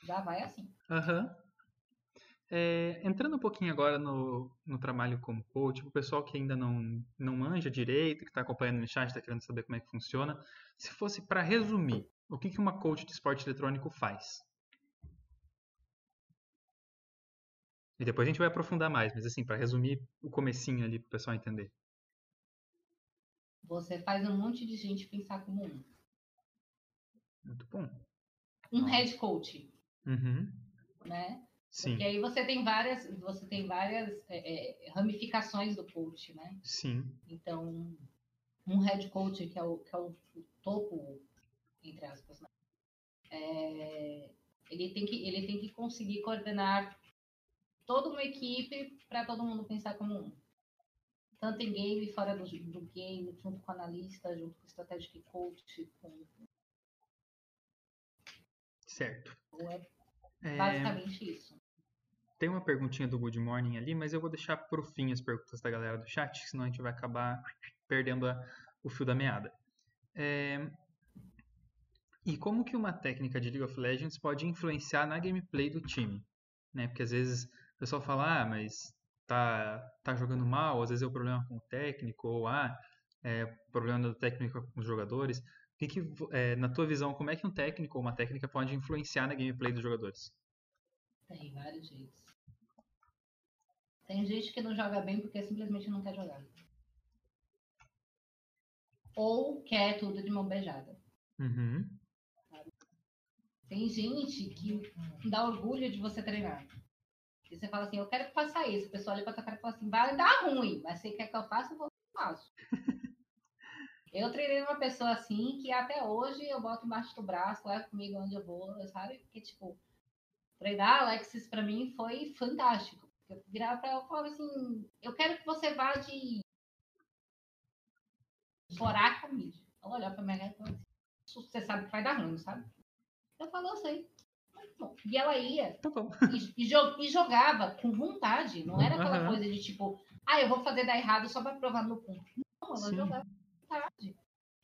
Já vai assim. Aham. É, entrando um pouquinho agora no, no trabalho como coach, o pessoal que ainda não, não manja direito, que está acompanhando no chat, está querendo saber como é que funciona, se fosse para resumir, o que, que uma coach de esporte eletrônico faz? E depois a gente vai aprofundar mais, mas assim, para resumir o comecinho ali para o pessoal entender. Você faz um monte de gente pensar como um. Muito bom. Um head coach. Uhum. Né? Sim. Porque aí você tem várias, você tem várias é, é, ramificações do coach, né? Sim. Então, um head coach, que é o, que é o, topo, entre aspas, né? É, ele, tem que, ele tem que conseguir coordenar toda uma equipe para todo mundo pensar como um. Tanto em game, fora do, do game, junto com o analista, junto com o strategic coach, com... Certo. É basicamente é... isso. Tem uma perguntinha do Good Morning ali, mas eu vou deixar pro fim as perguntas da galera do chat, senão a gente vai acabar perdendo a, o fio da meada. É... E como que uma técnica de League of Legends pode influenciar na gameplay do time? Né? Porque às vezes o pessoal fala, ah, mas tá, tá jogando mal, às vezes é o problema com o técnico, ou ah, é problema do técnico com os jogadores. Que que, é, na tua visão, como é que um técnico ou uma técnica pode influenciar na gameplay dos jogadores? Tem vários jeitos. Tem gente que não joga bem porque simplesmente não quer jogar. Ou quer tudo de mão beijada. Uhum. Tem gente que dá orgulho de você treinar. E você fala assim, eu quero que faça isso. O pessoal olha pra tua cara e fala assim, vai dar ruim, mas você quer que eu faça, eu vou faço. eu treinei uma pessoa assim que até hoje eu boto embaixo do braço, leva comigo onde eu vou, sabe? Porque, tipo, treinar Alexis pra mim foi fantástico. Eu virava pra ela e falava assim: eu quero que você vá de Boraca mídia. Ela olhava pra minha cara e falava assim: você sabe que vai dar ruim, sabe? Eu falo, eu sei. E ela ia tá e, e, e, jogava com vontade. Não era aquela uhum. coisa de tipo, ah, eu vou fazer dar errado só para provar no ponto. Não, ela Sim. jogava.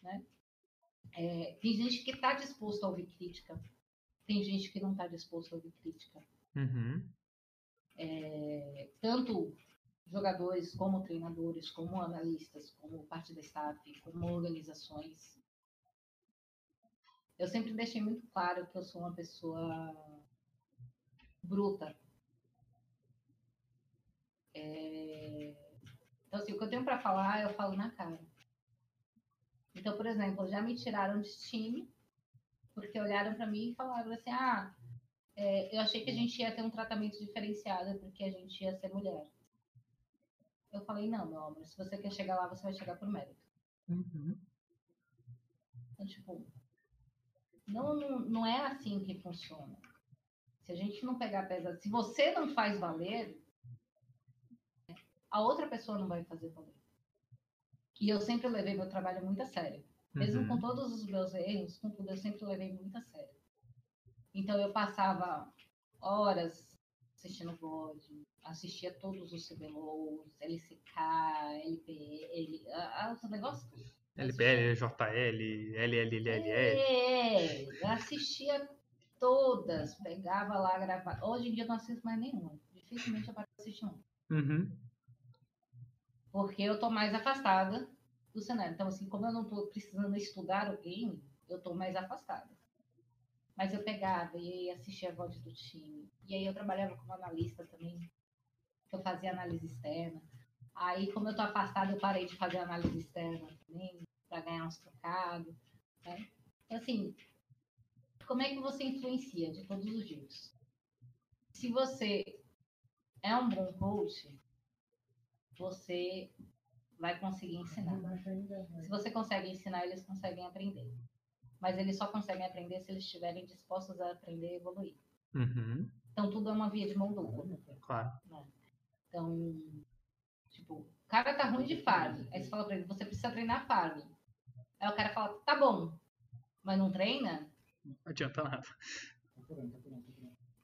Né? É, tem gente que está disposto a ouvir crítica. Tem gente que não está disposto a ouvir crítica. Uhum é, tanto jogadores como treinadores, como analistas, como parte da staff, como organizações. Eu sempre deixei muito claro que eu sou uma pessoa bruta. É... Então, assim, o que eu tenho para falar, eu falo na cara. Então, por exemplo, já me tiraram de time porque olharam para mim e falaram assim: ah, é, eu achei que a gente ia ter um tratamento diferenciado porque a gente ia ser mulher. Eu falei, não, meu amor, se você quer chegar lá, você vai chegar por mérito. Uhum. Então, tipo, não, não é assim que funciona. Se a gente não pegar pesado, se você não faz valer, a outra pessoa não vai fazer valer. E eu sempre levei meu trabalho muito a sério. Mesmo uhum. com todos os meus erros, com tudo, eu sempre levei muito a sério. Então eu passava horas assistindo VOD, assistia todos os CBLOs, LCK, LPL, os negócios. LPL, JL, LLLL. É, assistia todas, pegava lá, gravava. Hoje em dia eu não assisto mais nenhuma. Dificilmente eu assistir uma. Uhum. Porque eu tô mais afastada do cenário. Então, assim, como eu não tô precisando estudar o game, eu tô mais afastada. Mas eu pegava e assistia a voz do time. E aí eu trabalhava como analista também. Eu fazia análise externa. Aí, como eu tô afastada, eu parei de fazer análise externa também, para ganhar uns trocados. Né? Então, assim, como é que você influencia de todos os jeitos? Se você é um bom coach, você vai conseguir ensinar. Se você consegue ensinar, eles conseguem aprender mas eles só conseguem aprender se eles estiverem dispostos a aprender e evoluir. Uhum. Então tudo é uma via de mão dupla. Claro. Né? Então, tipo, o cara tá ruim de farm. Aí você fala pra ele, você precisa treinar farm. Aí o cara fala, tá bom, mas não treina? Não adianta nada.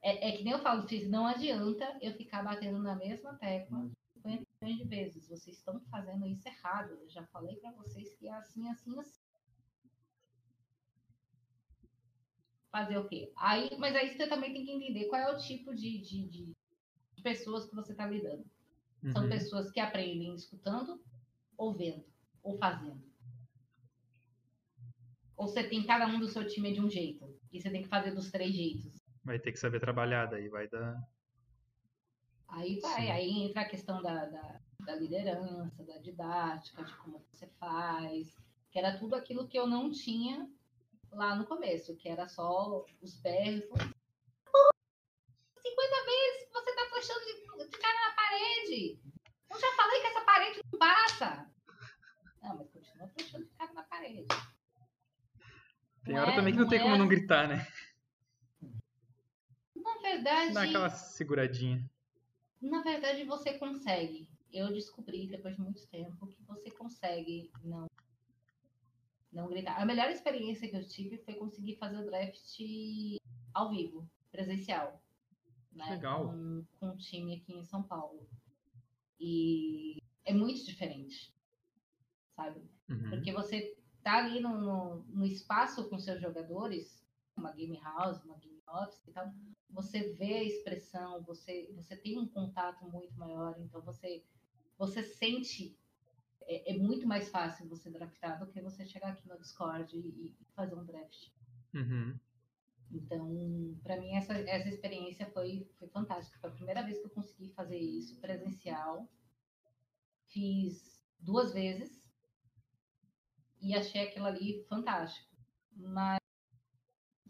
É, é que nem eu falo, não adianta eu ficar batendo na mesma tecla 50 milhões de vezes. Vocês estão fazendo isso errado. Eu já falei para vocês que é assim, assim, assim. fazer o quê? Aí, mas aí você também tem que entender qual é o tipo de, de, de, pessoas que você está lidando. São Uhum. pessoas que aprendem escutando, ou vendo, ou fazendo. Ou você tem cada um do seu time de um jeito. E você tem que fazer dos três jeitos. Vai ter que saber trabalhar daí, vai dar. Aí vai, Sim. aí entra a questão da, da, da liderança, da didática, de como você faz, que era tudo aquilo que eu não tinha lá no começo, que era só os berros. 50 vezes que você tá flechando de, de cara na parede. Eu já falei que essa parede não passa. Não, mas continua flechando de cara na parede. Tem Não hora é- também que não não tem é como não assim. gritar, né? Na verdade, Dá aquela seguradinha. Na verdade, você consegue. Eu descobri depois de muito tempo que você consegue não não gritar. A melhor experiência que eu tive foi conseguir fazer o draft ao vivo, presencial, né? Legal. Com, com um time aqui em São Paulo. E é muito diferente, sabe? Uhum. Porque você tá ali no, no, no espaço com seus jogadores, uma game house, uma game office e tal, você vê a expressão, você, você tem um contato muito maior, então você, você sente. É, é muito mais fácil você draftar do que você chegar aqui no Discord e, e fazer um draft. Uhum. Então, para mim, essa, essa experiência foi, foi fantástica. Foi a primeira vez que eu consegui fazer isso presencial. Fiz duas vezes e achei aquilo ali fantástico. Mas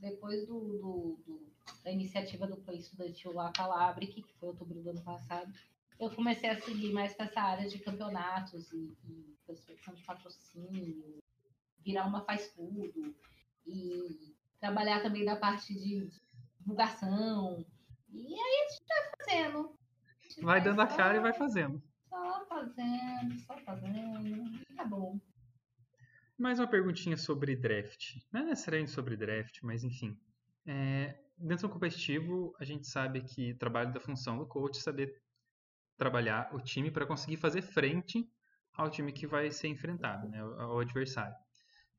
depois do, do- do- da iniciativa do Play Estudantil lá Calabric, que foi outubro do ano passado, eu comecei a seguir mais para essa área de campeonatos e, e prospecção de patrocínio, virar uma faz tudo e trabalhar também da parte de divulgação. E aí a gente vai fazendo. A gente Vai dando a só- cara e vai fazendo. Só fazendo, só fazendo. e Tá bom. Mais uma perguntinha sobre draft. Não é necessariamente sobre draft, mas enfim. É, dentro do competitivo, a gente sabe que trabalho da função do coach é saber trabalhar o time para conseguir fazer frente ao time que vai ser enfrentado, né, ao ao adversário.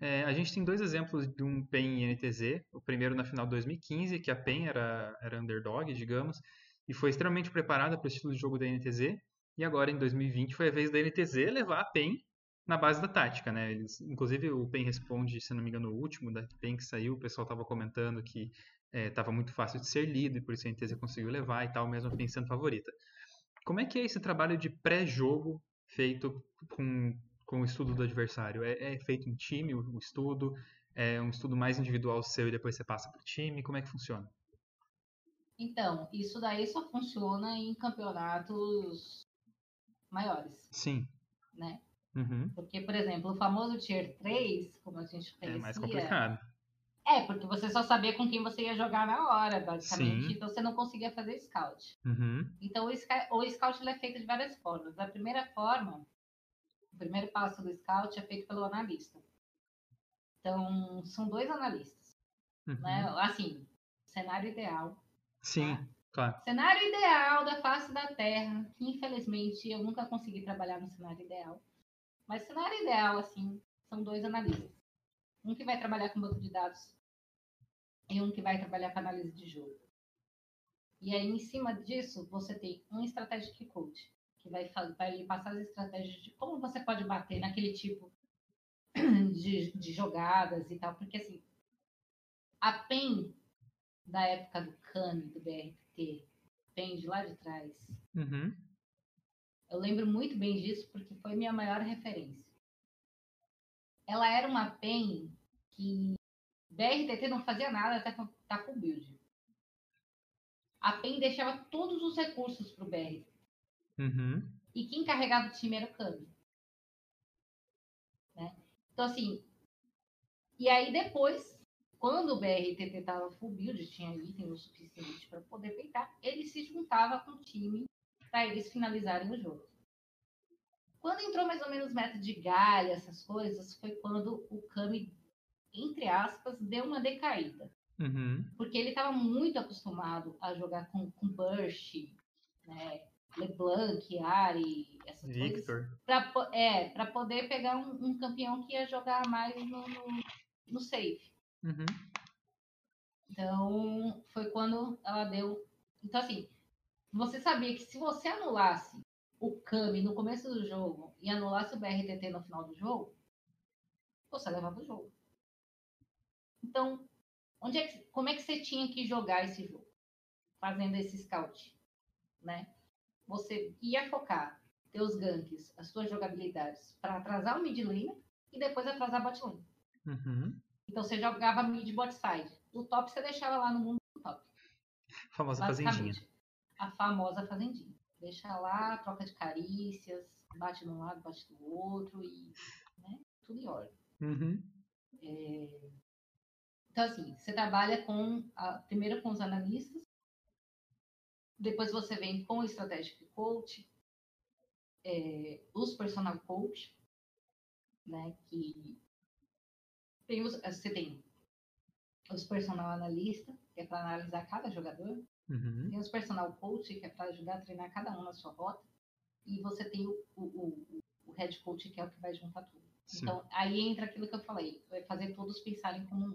É, a gente tem dois exemplos de um PEN e NTZ. O primeiro na final de 2015, que a PEN era, era underdog, digamos, e foi extremamente preparada para o estilo de jogo da NTZ. E agora, em 2020, foi a vez da NTZ levar a PEN na base da tática, né? Eles, inclusive o PEN responde, se não me engano, o último da PEN que saiu, o pessoal estava comentando que estava muito fácil de ser lido e por isso a NTZ conseguiu levar e tal, mesmo a PEN sendo favorita. Como é que é esse trabalho de pré-jogo feito com, com o estudo do adversário? É, é feito em time o, o estudo? É um estudo mais individual seu e depois você passa para o time? Como é que funciona? Então, isso daí só funciona em campeonatos maiores, Sim. né? Uhum. Porque, por exemplo, o famoso Tier 3, como a gente É conhecia... mais complicado. É, porque você só sabia com quem você ia jogar na hora, basicamente. Sim. Então você não conseguia fazer scout. Uhum. Então o, sca- o scout é feito de várias formas. A primeira forma, o primeiro passo do scout é feito pelo analista. Então, são dois analistas. Uhum. Né? Assim, cenário ideal. Sim, tá? claro. Cenário ideal da face da Terra, que infelizmente eu nunca consegui trabalhar no cenário ideal. Mas cenário ideal, assim, são dois analistas. Um que vai trabalhar com banco de dados e um que vai trabalhar com análise de jogo. E aí, em cima disso, você tem um strategic coach, que vai, vai lhe passar as estratégias de como você pode bater naquele tipo de, de jogadas e tal. Porque, assim, a PEN da época do CAN, do BRT, PEN de lá de trás, Uhum. Eu lembro muito bem disso porque foi minha maior referência. Ela era uma PEN que BRTT não fazia nada até estar com o build. A PEN deixava todos os recursos para o BR. Uhum. E quem carregava o time era o Kami. Né? Então, assim. E aí, depois, quando o BRTT estava full build, tinha item o suficiente para poder peitar, ele se juntava com o time para eles finalizarem o jogo. Quando entrou mais ou menos meta de galha, essas coisas, foi quando o Kami, entre aspas, deu uma decaída Uhum. porque ele estava muito acostumado a jogar com, com Burst, né? LeBlanc, Ari, essas coisas. Victor. Pra, po- é, para poder pegar um, um campeão que ia jogar mais no, no, no safe. Uhum. Então, foi quando ela deu. Então, assim, você sabia que se você anulasse o Kami no começo do jogo e anulasse o BRTT no final do jogo, você levava o jogo. Então, onde é que, como é que você tinha que jogar esse jogo? Fazendo esse scout, né? Você ia focar teus ganks, as suas jogabilidades, para atrasar o mid lane e depois atrasar a bot lane. Uhum. Então você jogava mid bot side. O top você deixava lá no mundo do top. Famosa fazendinha. A famosa fazendinha. Deixa lá, troca de carícias, bate de um lado, bate do outro e né, tudo em ordem. Uhum. É... Então, assim, você trabalha com a, primeiro com os analistas, depois você vem com o Strategic Coach, é, os Personal Coach, né, que tem os, você tem os Personal Analista, que é para analisar cada jogador, uhum. tem os Personal Coach, que é para ajudar a treinar cada um na sua rota, e você tem o, o, o, o Head Coach, que é o que vai juntar tudo. Sim. Então, aí entra aquilo que eu falei, vai fazer todos pensarem como um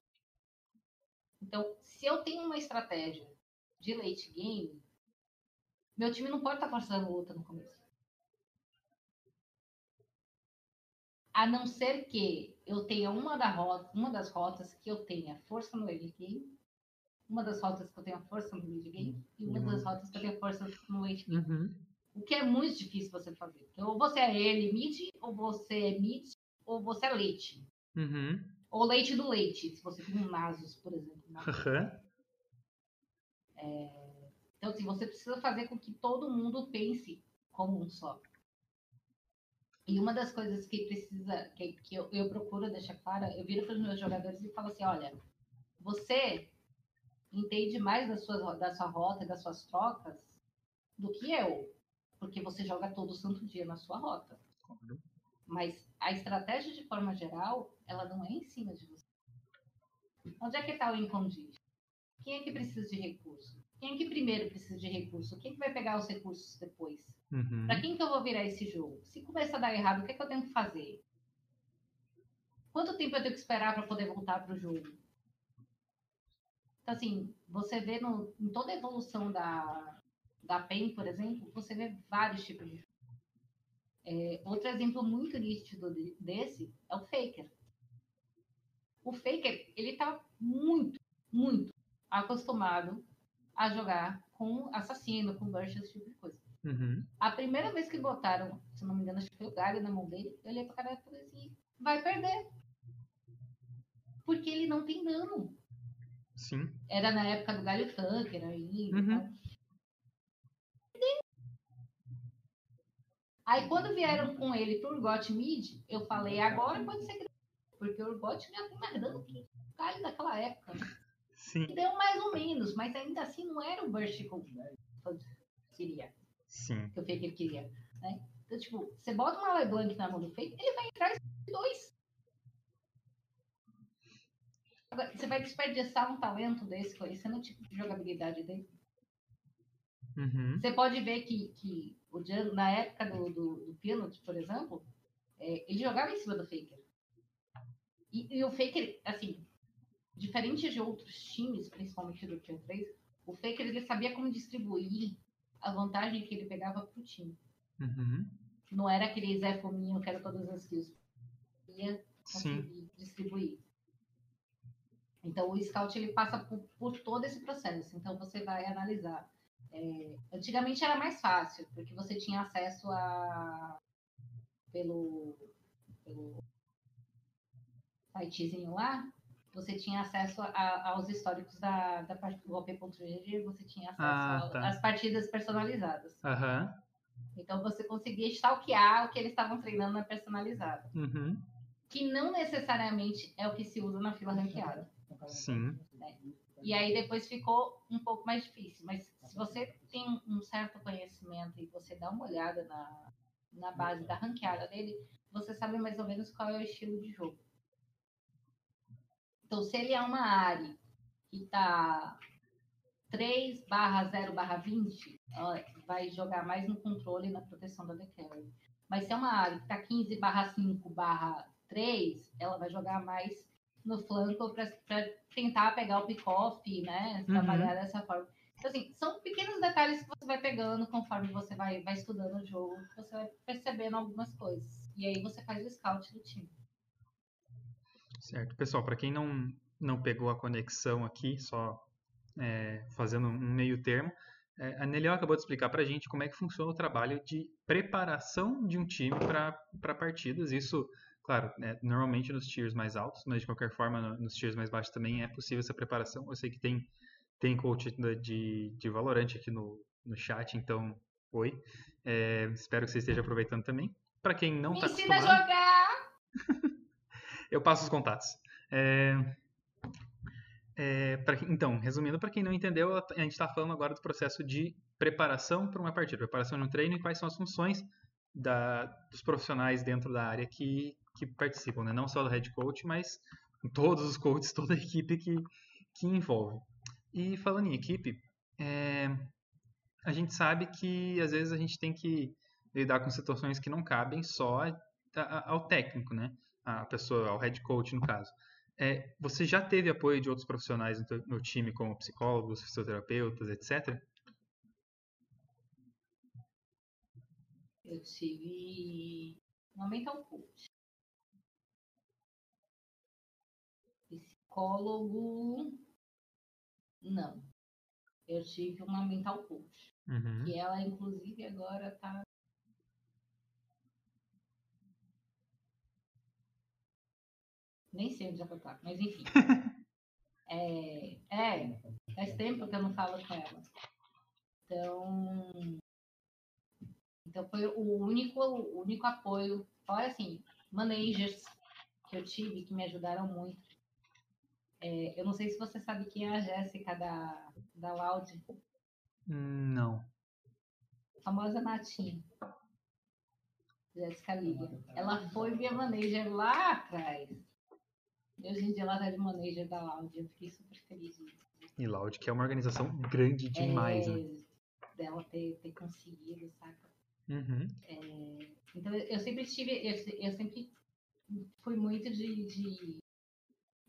então, se eu tenho uma estratégia de late game, meu time não pode estar forçando luta no começo. A não ser que eu tenha uma, da rota, uma das rotas que eu tenha força no early game, uma das rotas que eu tenha força no mid game e uma uhum. das rotas que eu tenha força no late game. Uhum. O que é muito difícil você fazer. Então, ou você é early mid, ou você é mid, ou você é late. Uhum. Ou leite do leite, se você tem um Nasus, por exemplo. Uhum. É... Então, assim, você precisa fazer com que todo mundo pense como um só. E uma das coisas que precisa, que, que eu, eu procuro deixar clara, eu viro para os meus jogadores e falo assim, olha, você entende mais da sua, da sua rota e das suas trocas do que eu, porque você joga todo santo dia na sua rota. Mas a estratégia, de forma geral, ela não é em cima de você. Onde é que está o incondível? Quem é que precisa de recurso? Quem é que primeiro precisa de recurso? Quem é que vai pegar os recursos depois? Uhum. Para quem que eu vou virar esse jogo? Se começar a dar errado, o que é que eu tenho que fazer? Quanto tempo eu tenho que esperar para poder voltar para o jogo? Então, assim, você vê no, em toda a evolução da, da PEN, por exemplo, você vê vários tipos de é, outro exemplo muito nítido desse é o Faker. O Faker, ele está muito, muito acostumado a jogar com assassino, com burst, esse tipo de coisa. Uhum. A primeira vez que botaram, se não me engano, acho que foi o Galho na mão dele, eu olhei pra cara e falei assim, vai perder. Porque ele não tem dano. Sim. Era na época do Galho Tanker aí. Uhum. Aí quando vieram com ele pro Urgot Mid, eu falei, agora pode ser grande, porque o Urgot já tem mais dano que o Kali daquela época. Sim. E deu mais ou menos, mas ainda assim não era o burst que eu queria. Sim. Que eu que ele queria. Né? Então, tipo, você bota uma LeBlanc na mão do Fake, ele vai entrar e dois. Agora, você vai desperdiçar um talento desse, conhecendo o tipo de jogabilidade dele. Uhum. Você pode ver que, que o Django, na época do, do, do Peanut, por exemplo, é, ele jogava em cima do Faker. E, e, o Faker, assim, diferente de outros times, principalmente do Tier 3, o Faker ele sabia como distribuir a vantagem que ele pegava pro time. Uhum. Não era aquele Zé Fominho que era todas as kills. Ia conseguir Sim. distribuir. Então o scout ele passa por, por todo esse processo. Então você vai analisar é, antigamente era mais fácil, porque você tinha acesso a pelo, pelo sitezinho lá, você tinha acesso a, aos históricos da, da parte do golpe.gg, você tinha acesso ah, tá. às partidas personalizadas. Uhum. Então você conseguia stalkear o que eles estavam treinando na personalizada. Uhum. Que não necessariamente é o que se usa na fila ranqueada. Sim. Né? E aí depois ficou um pouco mais difícil. Mas se você tem um certo conhecimento e você dá uma olhada na, na base da ranqueada dele, você sabe mais ou menos qual é o estilo de jogo. Então, se ele é uma área que está 3 barra 0 barra 20, vai jogar mais no controle e na proteção da decarry. Mas se é uma área que está 15 barra 5 barra 3, ela vai jogar mais no flanco para tentar pegar o pick-off, né? Trabalhar uhum. dessa forma. Assim, são pequenos detalhes que você vai pegando conforme você vai, vai estudando o jogo, você vai percebendo algumas coisas. E aí você faz o scout do time. Certo. Pessoal, para quem não, não pegou a conexão aqui, só é, fazendo um meio termo, é, a Neliel acabou de explicar para a gente como é que funciona o trabalho de preparação de um time para partidas. Isso, claro, é, normalmente nos tiers mais altos, mas de qualquer forma no, nos tiers mais baixos também é possível essa preparação. Eu sei que tem, tem coach de, de Valorant aqui no, no chat, então, oi. É, espero que você esteja aproveitando também. Para quem não está acostumado... ensina a jogar! eu passo os contatos. É, é, pra, então, resumindo, para quem não entendeu, a gente está falando agora do processo de preparação para uma partida, preparação no treino e quais são as funções da, dos profissionais dentro da área que, que participam, né? não só do head coach, mas todos os coaches, toda a equipe que, que envolve. E falando em equipe, é, a gente sabe que às vezes a gente tem que lidar com situações que não cabem só ao técnico, né? A pessoa, ao head coach no caso. É, você já teve apoio de outros profissionais no, time, como psicólogos, fisioterapeutas, etc? Eu tive uma mental coach. Psicólogo, não. Eu tive uma mental coach. Uhum. E ela, inclusive, agora está Nem sei onde já foi pago, mas enfim. é, é, faz tempo que eu não falo com ela. Então, então foi o único, o único apoio, fora assim, managers que eu tive que me ajudaram muito. É, eu não sei se você sabe quem é a Jéssica da, da Loud. Não. A famosa Natinha. Jéssica Liga. Ela foi minha manager lá atrás. Hoje em dia ela tá de manager da Loud, eu fiquei super feliz disso. E Loud, que é uma organização grande demais, é, né? Dela ter, ter conseguido, saca? Uhum. É, então eu sempre tive, eu, eu sempre fui muito de, de,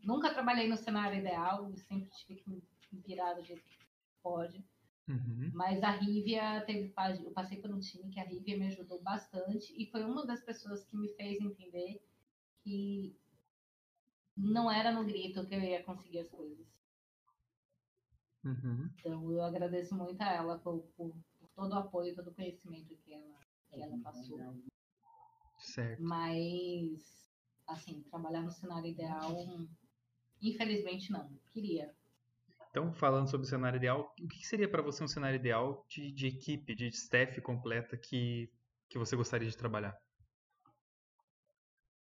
Nunca trabalhei no cenário ideal, sempre tive que me virar do jeito que pode. Uhum. Mas a Rívia teve. Eu passei por um time que a Rívia me ajudou bastante e foi uma das pessoas que me fez entender que não era no grito que eu ia conseguir as coisas. Uhum. Então eu agradeço muito a ela por, por, por todo o apoio, todo o conhecimento que ela, que ela passou. Certo. Mas, assim, trabalhar no cenário ideal, infelizmente não. Queria. Então, falando sobre o cenário ideal, o que seria para você um cenário ideal de, de equipe, de staff completa que, que você gostaria de trabalhar?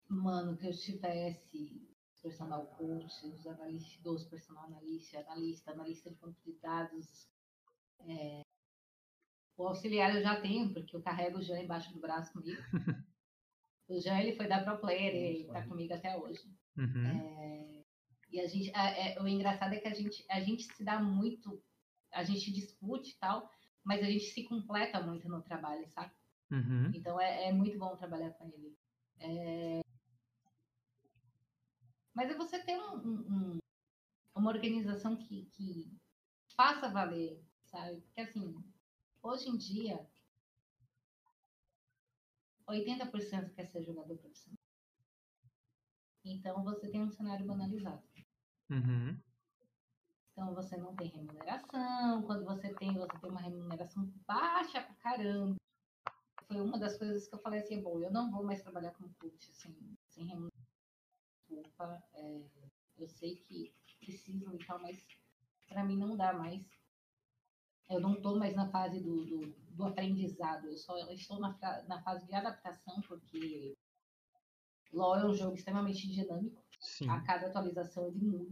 Mano, que eu tivesse personal coach, os analistas, personal analista, analista, analista de banco de dados. É... O auxiliar eu já tenho, porque eu carrego o Jean embaixo do braço comigo. o Jean ele foi da Pro Player e está comigo até hoje. Uhum. É... E a gente, é, o engraçado é que a gente, a gente se dá muito, a gente discute e tal, mas a gente se completa muito no trabalho, sabe? Uhum. Então é, é, muito bom trabalhar com ele. É, mas é você ter um, um, uma organização que, que faça valer, sabe? Porque assim, hoje em dia, 80% quer ser jogador profissional. Então você tem um cenário banalizado. Uhum. Então você não tem remuneração. Quando você tem, você tem uma remuneração baixa pra caramba. Foi uma das coisas que eu falei assim, bom, eu não vou mais trabalhar como coach sem, sem remuneração desculpa, é, eu sei que precisam e tal, mas para mim não dá mais. Eu não estou mais na fase do, do, do, aprendizado, eu só estou na, na fase de adaptação, porque LoL é um jogo extremamente dinâmico. Sim. A cada atualização ele muda,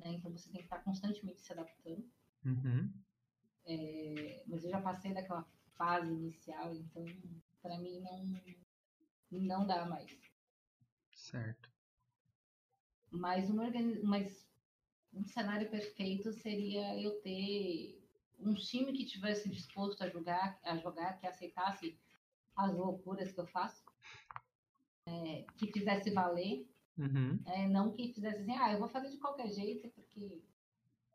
né? então você tem que estar constantemente se adaptando. Uhum. É, mas eu já passei daquela fase inicial, então para mim não, não dá mais. Certo. Mas, uma, mas um cenário perfeito seria eu ter um time que tivesse disposto a jogar, a jogar, que aceitasse as loucuras que eu faço, é, que fizesse valer, uhum. é, não que fizesse assim, ah, eu vou fazer de qualquer jeito porque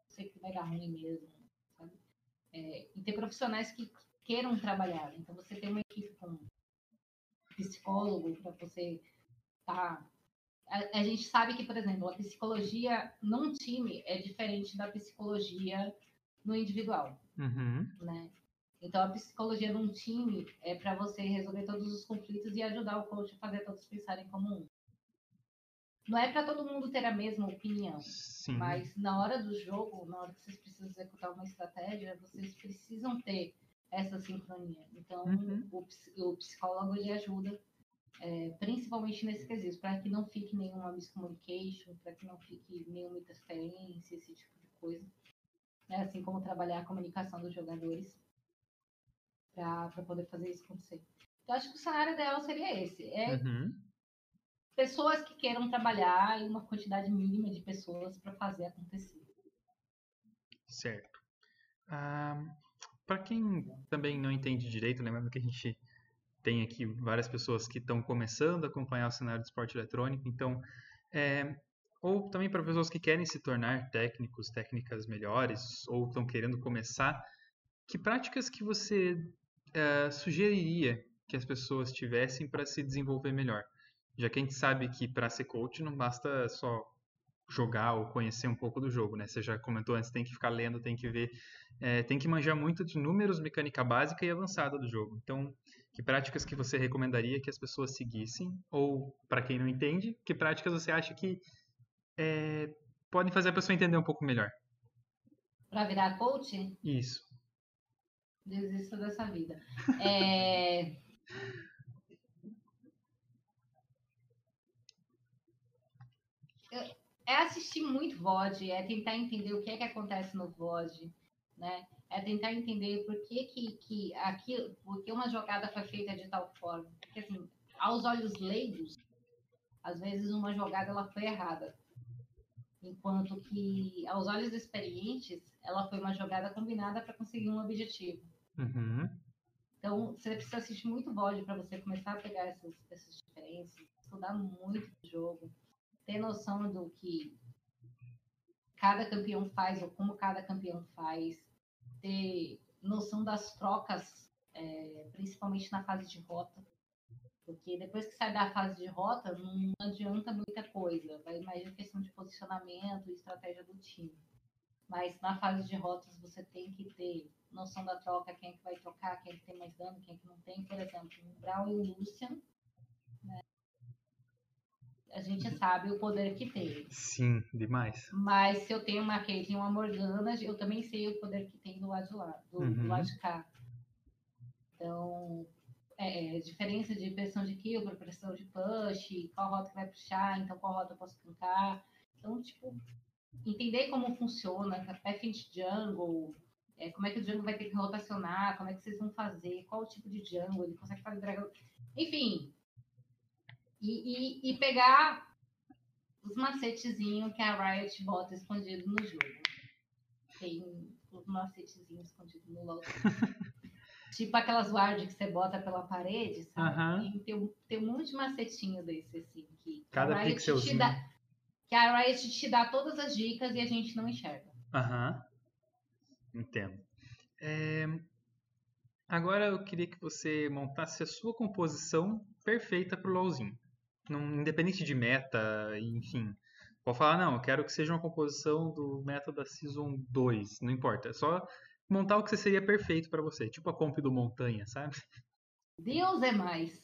sei que vai dar ruim mesmo, sabe? é, e ter profissionais que queiram trabalhar. Então, você tem uma equipe com psicólogo para você tá a, a, gente sabe que, por exemplo, a psicologia num time é diferente da psicologia no individual, uhum. né? Então, a psicologia num time é para você resolver todos os conflitos e ajudar o coach a fazer todos pensarem como um. Não é para todo mundo ter a mesma opinião, Sim. mas na hora do jogo, na hora que vocês precisam executar uma estratégia, vocês precisam ter essa sincronia. Então, uhum. o, o, psicólogo ele ajuda, é, principalmente nesse quesito, para que não fique nenhuma miscommunication, para que não fique nenhuma interferência, esse tipo de coisa. É assim como trabalhar a comunicação dos jogadores para poder fazer isso acontecer. Então, acho que o cenário ideal seria esse. É uhum. Pessoas que queiram trabalhar e uma quantidade mínima de pessoas para fazer acontecer. Certo. Ah, para quem também não entende direito, lembrando que a gente tem aqui várias pessoas que estão começando a acompanhar o cenário do esporte eletrônico, então, é, ou também para pessoas que querem se tornar técnicos, técnicas melhores, ou estão querendo começar, que práticas que você é, sugeriria que as pessoas tivessem para se desenvolver melhor? Já que a gente sabe que para ser coach não basta só jogar ou conhecer um pouco do jogo, né? Você já comentou antes, tem que ficar lendo, tem que ver, é, tem que manjar muito de números, mecânica básica e avançada do jogo. Então, que práticas que você recomendaria que as pessoas seguissem? Ou, para quem não entende, que práticas você acha que é, podem fazer a pessoa entender um pouco melhor? Para virar coach? Isso. Desista dessa vida. É... é assistir muito VOD, é tentar entender o que é que acontece no VOD, né? É tentar entender por que que, que aquilo, porque uma jogada foi feita de tal forma. Porque assim, aos olhos leigos, às vezes uma jogada ela foi errada. Enquanto que aos olhos experientes, ela foi uma jogada combinada para conseguir um objetivo. Uhum. Então, você precisa assistir muito VOD para você começar a pegar essas, essas diferenças, estudar muito o jogo ter noção do que cada campeão faz ou como cada campeão faz, ter noção das trocas, é, principalmente na fase de rota. Porque depois que sai da fase de rota, não adianta muita coisa. Vai mais em questão de posicionamento e estratégia do time. Mas na fase de rotas você tem que ter noção da troca, quem é que vai trocar, quem é que tem mais dano, quem é que não tem. Por exemplo, o Brawl e o Lucian a gente sabe o poder que tem. Sim, demais. Mas se eu tenho uma Kate e uma Morgana, eu também sei o poder que tem do lado de lá, do, uhum. do lado de cá. Então, é, é, diferença de pressão de kill para pressão de push, qual rota que vai puxar, então qual rota eu posso clicar. Então, tipo, entender como funciona, path de jungle, é, como é que o jungle vai ter que rotacionar, como é que vocês vão fazer, qual o tipo de jungle, ele consegue fazer dragão. Enfim, e, e, e pegar os macetezinhos que a Riot bota escondido no jogo. Tem os macetezinhos escondidos no LoL. tipo aquelas ward que você bota pela parede, sabe? Uhum. Tem, tem um monte de macetinho desse, assim. Que Cada a pixelzinho. Dá, que a Riot te dá todas as dicas e a gente não enxerga. Aham. Entendo. É... Agora eu queria que você montasse a sua composição perfeita pro LoLzinho não, independente de meta, enfim. Pode falar, não, eu quero que seja uma composição do meta da Season 2, não importa. É só montar o que seria perfeito para você, tipo a comp do Montanha, sabe? Deus é mais.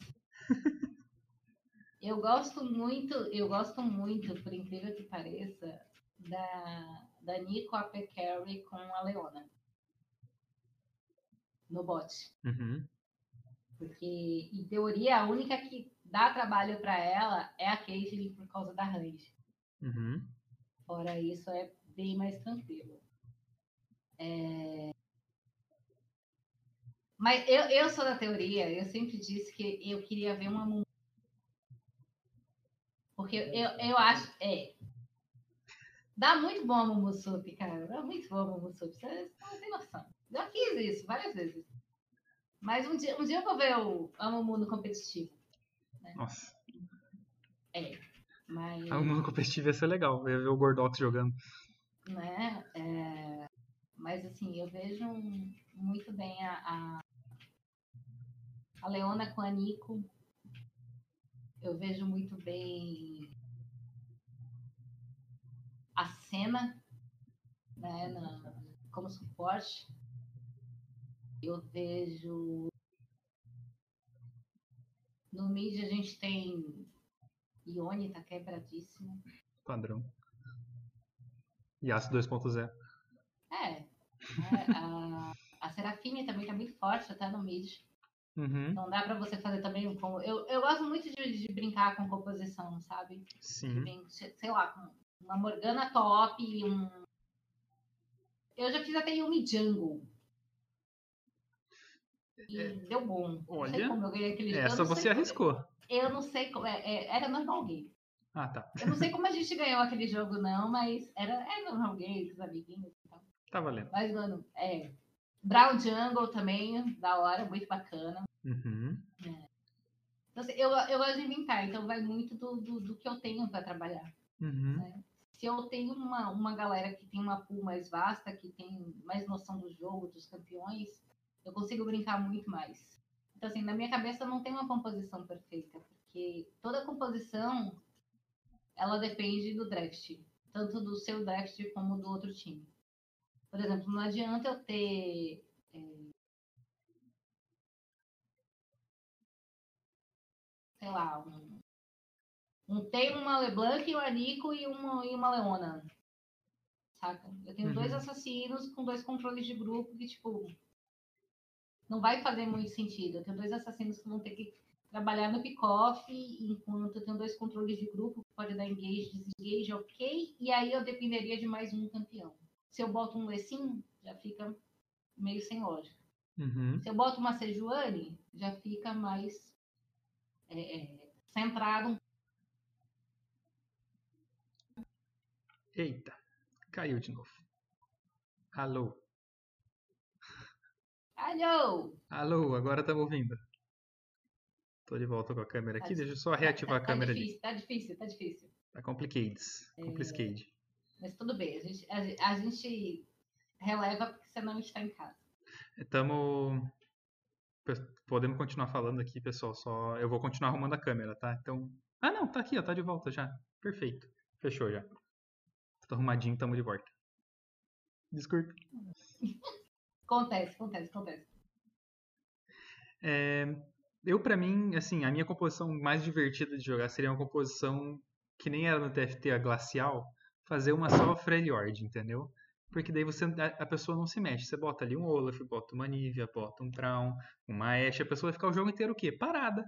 eu gosto muito, eu gosto muito, por incrível que pareça, da, da Nico AP Carry com a Leona. No bot. Uhum. Porque, em teoria, a única que dá trabalho para ela é a Caitlyn por causa da range. Uhum. Fora isso, é bem mais tranquilo. É... Mas eu, eu sou da teoria, eu sempre disse que eu queria ver uma Porque eu, eu acho. É. Dá muito bom a Mumusup, cara. Dá muito bom a Mumusup. Você não tem noção. Já fiz isso várias vezes. Mas um dia, um dia eu vou ver o Amumu no competitivo. Né? Nossa. É, mas... Ah, o mundo competitivo ia ser legal, eu ia ver o Gordox jogando. Né? É... Mas assim, eu vejo muito bem a, a, a Leona com a Nico. Eu vejo muito bem a cena né, na, como suporte. Eu vejo no mid a gente tem Ione, tá quebradíssimo. Padrão. Yasuo 2.0. É. é a, a Serafine também tá muito forte, até no mid. Uhum. Não dá pra você fazer também um. Eu, eu gosto muito de, de brincar com composição, sabe? Sim. Bem, sei lá, com uma Morgana top e um. Eu já fiz até Yumi Jungle. E É. deu bom. Não sei Olha, como eu ganhei aquele Essa sei você como- arriscou. Eu não sei como. é- é- era normal game. Ah, tá. Eu não sei como a gente ganhou aquele jogo, não, mas era, era normal game, com os amiguinhos e tal. Tá valendo. Mas, mano, é. Brown Jungle também, da hora, muito bacana. Uhum. Então, assim, eu, eu gosto de inventar, então vai muito do, do, do que eu tenho para trabalhar. Uhum. Se eu tenho uma, uma galera que tem uma pool mais vasta, que tem mais noção do jogo, dos campeões, eu consigo brincar muito mais. Então, assim, na minha cabeça não tem uma composição perfeita, porque toda composição ela depende do draft, tanto do seu draft como do outro time. Por exemplo, não adianta eu ter é, sei lá, um, um tem uma LeBlanc, um Anico e uma, e uma Leona. Saca? Eu tenho Uhum. dois assassinos com dois controles de grupo que, tipo, não vai fazer muito sentido. Eu tenho dois assassinos que vão ter que trabalhar no pick-off, enquanto eu tenho dois controles de grupo que pode dar engage, desengage, ok. E aí eu dependeria de mais um campeão. Se eu boto um Lessin, já fica meio sem lógica. Uhum. Se eu boto uma Sejuani, já fica mais é, é, centrado. Eita. Caiu de novo. Alô. Alô! Alô, agora estamos ouvindo. Tô de volta com a câmera aqui. Tá- Deixa eu só reativar a tá, câmera tá ali. difícil, Tá difícil, tá difícil. Tá complicated. Complicated. Mas tudo bem, a gente, a, a gente releva porque senão a gente tá em casa. Estamos. Podemos continuar falando aqui, pessoal. Só eu vou continuar arrumando a câmera, tá? Então. Ah, não, tá aqui, ó, tá de volta já. Perfeito. Fechou já. Tô arrumadinho, tamo de volta. Desculpe. Acontece, acontece, acontece. É, eu, pra mim, assim, a minha composição mais divertida de jogar seria uma composição que nem era no TFT a glacial, fazer uma só Freljord, entendeu? Porque daí você a a pessoa não se mexe. Você bota ali um Olaf, bota uma Nivea, bota um Traum, uma Ashe, a pessoa vai ficar o jogo inteiro o quê? Parada.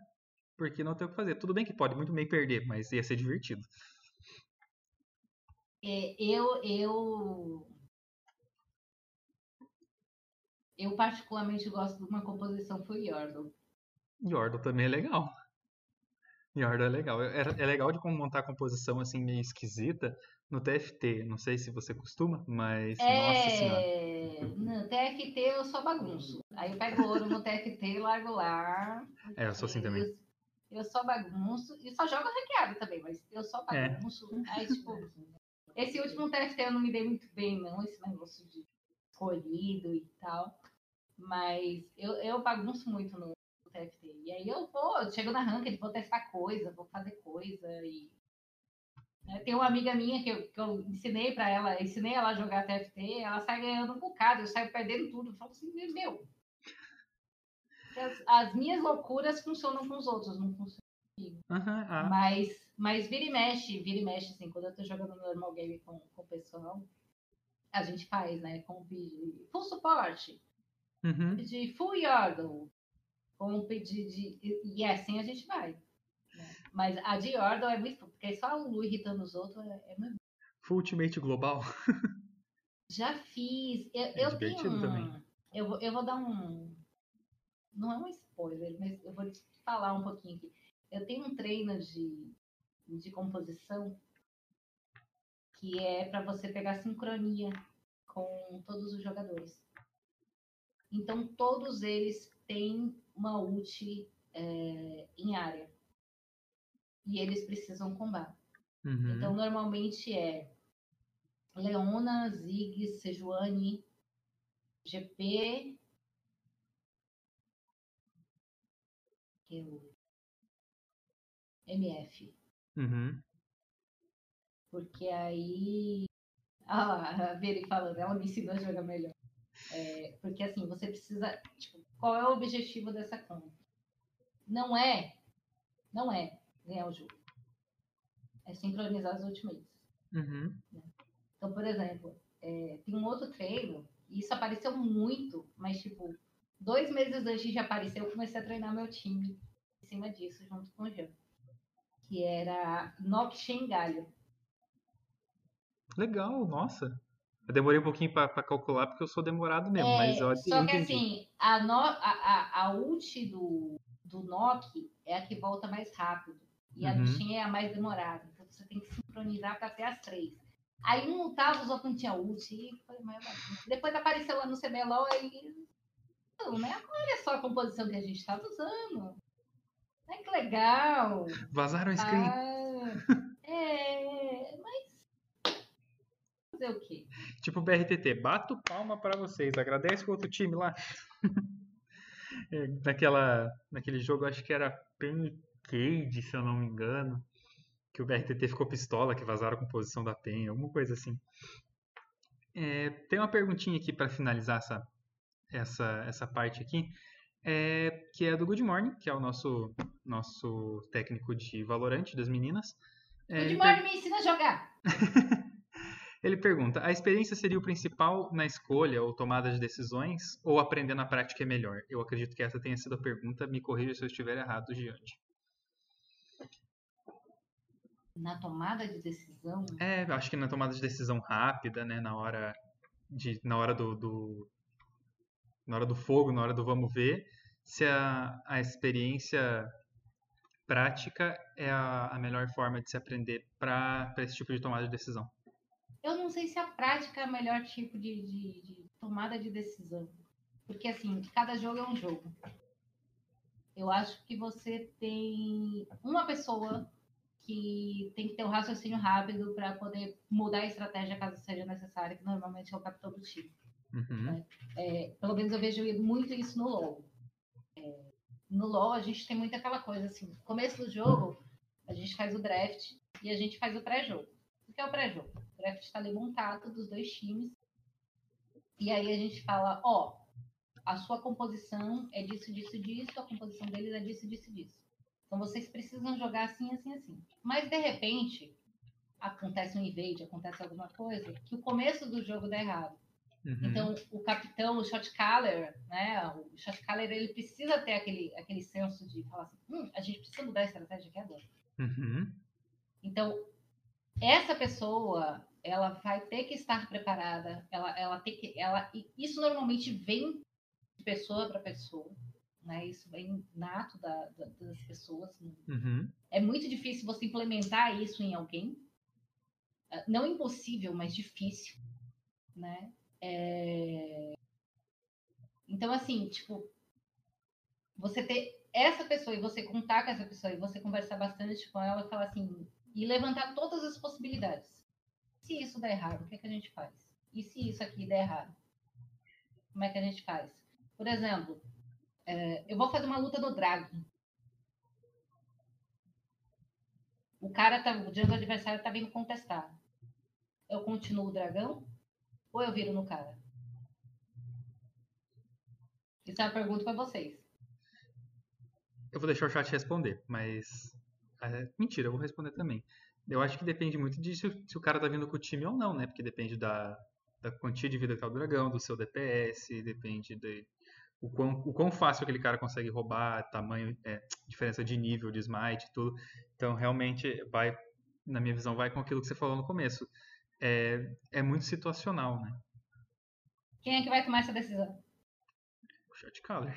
Porque não tem o que fazer. Tudo bem que pode muito bem perder, mas ia ser divertido. É, eu, eu. Eu particularmente gosto de uma composição foi Yordle. Yordle também é legal. Yordle é legal. É, é legal de como montar a composição assim meio esquisita no TFT. Não sei se você costuma, mas nossa senhora. É, no TFT eu só bagunço. Aí eu pego ouro no TFT e largo lá. É, eu sou assim também. Eu, eu só bagunço. E só jogo ranqueado também, mas eu só É. bagunço. Aí, tipo, esse último TFT eu não me dei muito bem, não. Esse negócio de escolhido e tal. Mas eu, eu bagunço muito no TFT. E aí eu vou, eu chego na ranked, vou testar coisa, vou fazer coisa e né, Tem uma amiga minha que eu, que eu ensinei pra ela, ensinei ela a jogar TFT, ela sai ganhando um bocado, eu saio perdendo tudo. Eu falo assim, meu. As, as minhas loucuras funcionam com os outros, não funcionam comigo. Aham, ah, Mas, mas vira e mexe, vira e mexe, assim, quando eu tô jogando normal game com, com o pessoal, a gente faz, né? Com de full suporte, uhum. de full Yordle, com pedir de. E assim a gente vai. né? Mas a de Yordle é muito. Porque só o Lu irritando os outros é, é muito. Full Ultimate Global. Já fiz. Eu, É eu tenho um. também. Eu, vou, eu vou dar um. Não é um spoiler, mas eu vou te falar um pouquinho aqui. Eu tenho um treino de, de composição que é para você pegar sincronia com todos os jogadores. Então, todos eles têm uma ult é, em área. E eles precisam combar. Uhum. Então, normalmente é Leona, Ziggs, Sejuani GP. Eu... MF. Uhum. Porque aí. Ah, a Veri falando, ela me ensinou a jogar melhor. É, porque assim, você precisa. Tipo, qual é o objetivo dessa conta? Não é. Não é ganhar o jogo. É sincronizar os ultimates. Uhum. Então, por exemplo, é, tem um outro treino, e isso apareceu muito, mas tipo, dois meses antes de aparecer, eu comecei a treinar meu time em cima disso, junto com o Jean. Que era Nock Galho. Legal, nossa. Eu demorei um pouquinho para calcular porque eu sou demorado mesmo, é, mas eu Só que assim, a, no, a, a, a ult do, do Nock é a que volta mais rápido. E a do Shen é a mais demorada. Então você tem que sincronizar para ter as três. Aí um lutava, os outros não tinha ult. E foi Depois apareceu lá no CBLOL e. Não, né? Olha só a composição que a gente estava usando. É que legal. Vazaram a screen. Ah, é, mas. Fazer o quê? Tipo BRTT, bato palma para vocês. Agradece o outro time lá. é, naquela, naquele jogo, acho que era Pancade, se eu não me engano que o BRTT ficou pistola, que vazaram a composição da PEN, alguma coisa assim. É, tem uma perguntinha aqui para finalizar essa, essa, essa parte aqui, é, que é do Good Morning, que é o nosso, nosso técnico de Valorante das meninas. É, Good Morning, per... me ensina a jogar! ele pergunta: a experiência seria o principal na escolha ou tomada de decisões, ou aprender na prática é melhor? Eu acredito que essa tenha sido a pergunta, me corrija se eu estiver errado, Giante na tomada de decisão? É, acho que na tomada de decisão rápida, né? Na hora de, na hora do, do na hora do fogo, na hora do vamos ver, se a, a experiência prática é a, a melhor forma de se aprender para esse tipo de tomada de decisão. Sei se a prática é o melhor tipo de, de, de tomada de decisão. Porque, assim, cada jogo é um jogo. Eu acho que você tem uma pessoa que tem que ter um raciocínio rápido para poder mudar a estratégia caso seja necessário, que normalmente é o capitão do time. Uhum. Né? É, pelo menos eu vejo muito isso no LoL. É, no LoL a gente tem muito aquela coisa assim, no começo do jogo a gente faz o draft e a gente faz o pré-jogo. O que é o pré-jogo? O draft está ali montado dos dois times e aí a gente fala, ó, a sua composição é disso, disso, disso, a composição deles é disso, disso, disso. Então vocês precisam jogar assim, assim, assim. Mas de repente acontece um invade, acontece alguma coisa que o começo do jogo dá errado. Uhum. Então o capitão, o shot caller, né? O shot caller ele precisa ter aquele aquele senso de falar assim, hum, a gente precisa mudar a estratégia aqui agora. Uhum. Então essa pessoa ela vai ter que estar preparada, ela ela tem que ela isso normalmente vem de pessoa para pessoa né? Isso vem nato da, da, das pessoas. Né? Uhum. É muito difícil você implementar isso em alguém. Ah, não impossível, mas difícil, né? É... Então, assim, tipo, você ter essa pessoa e você contar com essa pessoa e você conversar bastante com ela e falar assim, e levantar todas as possibilidades. Se isso der errado, o que, é que a gente faz? E se isso aqui der errado? Como é que a gente faz? Por exemplo, é, eu vou fazer uma luta do Dragon. O cara tá, o do adversário tá vindo contestar. Eu continuo o dragão ou eu viro no cara? Isso é uma pergunta para vocês. Eu vou deixar o chat responder, mas. É, mentira, eu vou responder também. Eu acho que depende muito de se, se, o cara tá vindo com o time ou não, né? Porque depende da, da quantia de vida que tá o dragão, do seu DPS, depende de, o quão, o quão fácil aquele cara consegue roubar, tamanho, é, diferença de nível, de smite, tudo. Então, realmente, vai, na minha visão, vai com aquilo que você falou no começo. É, é muito situacional, né? Quem é que vai tomar essa decisão? O shot caller.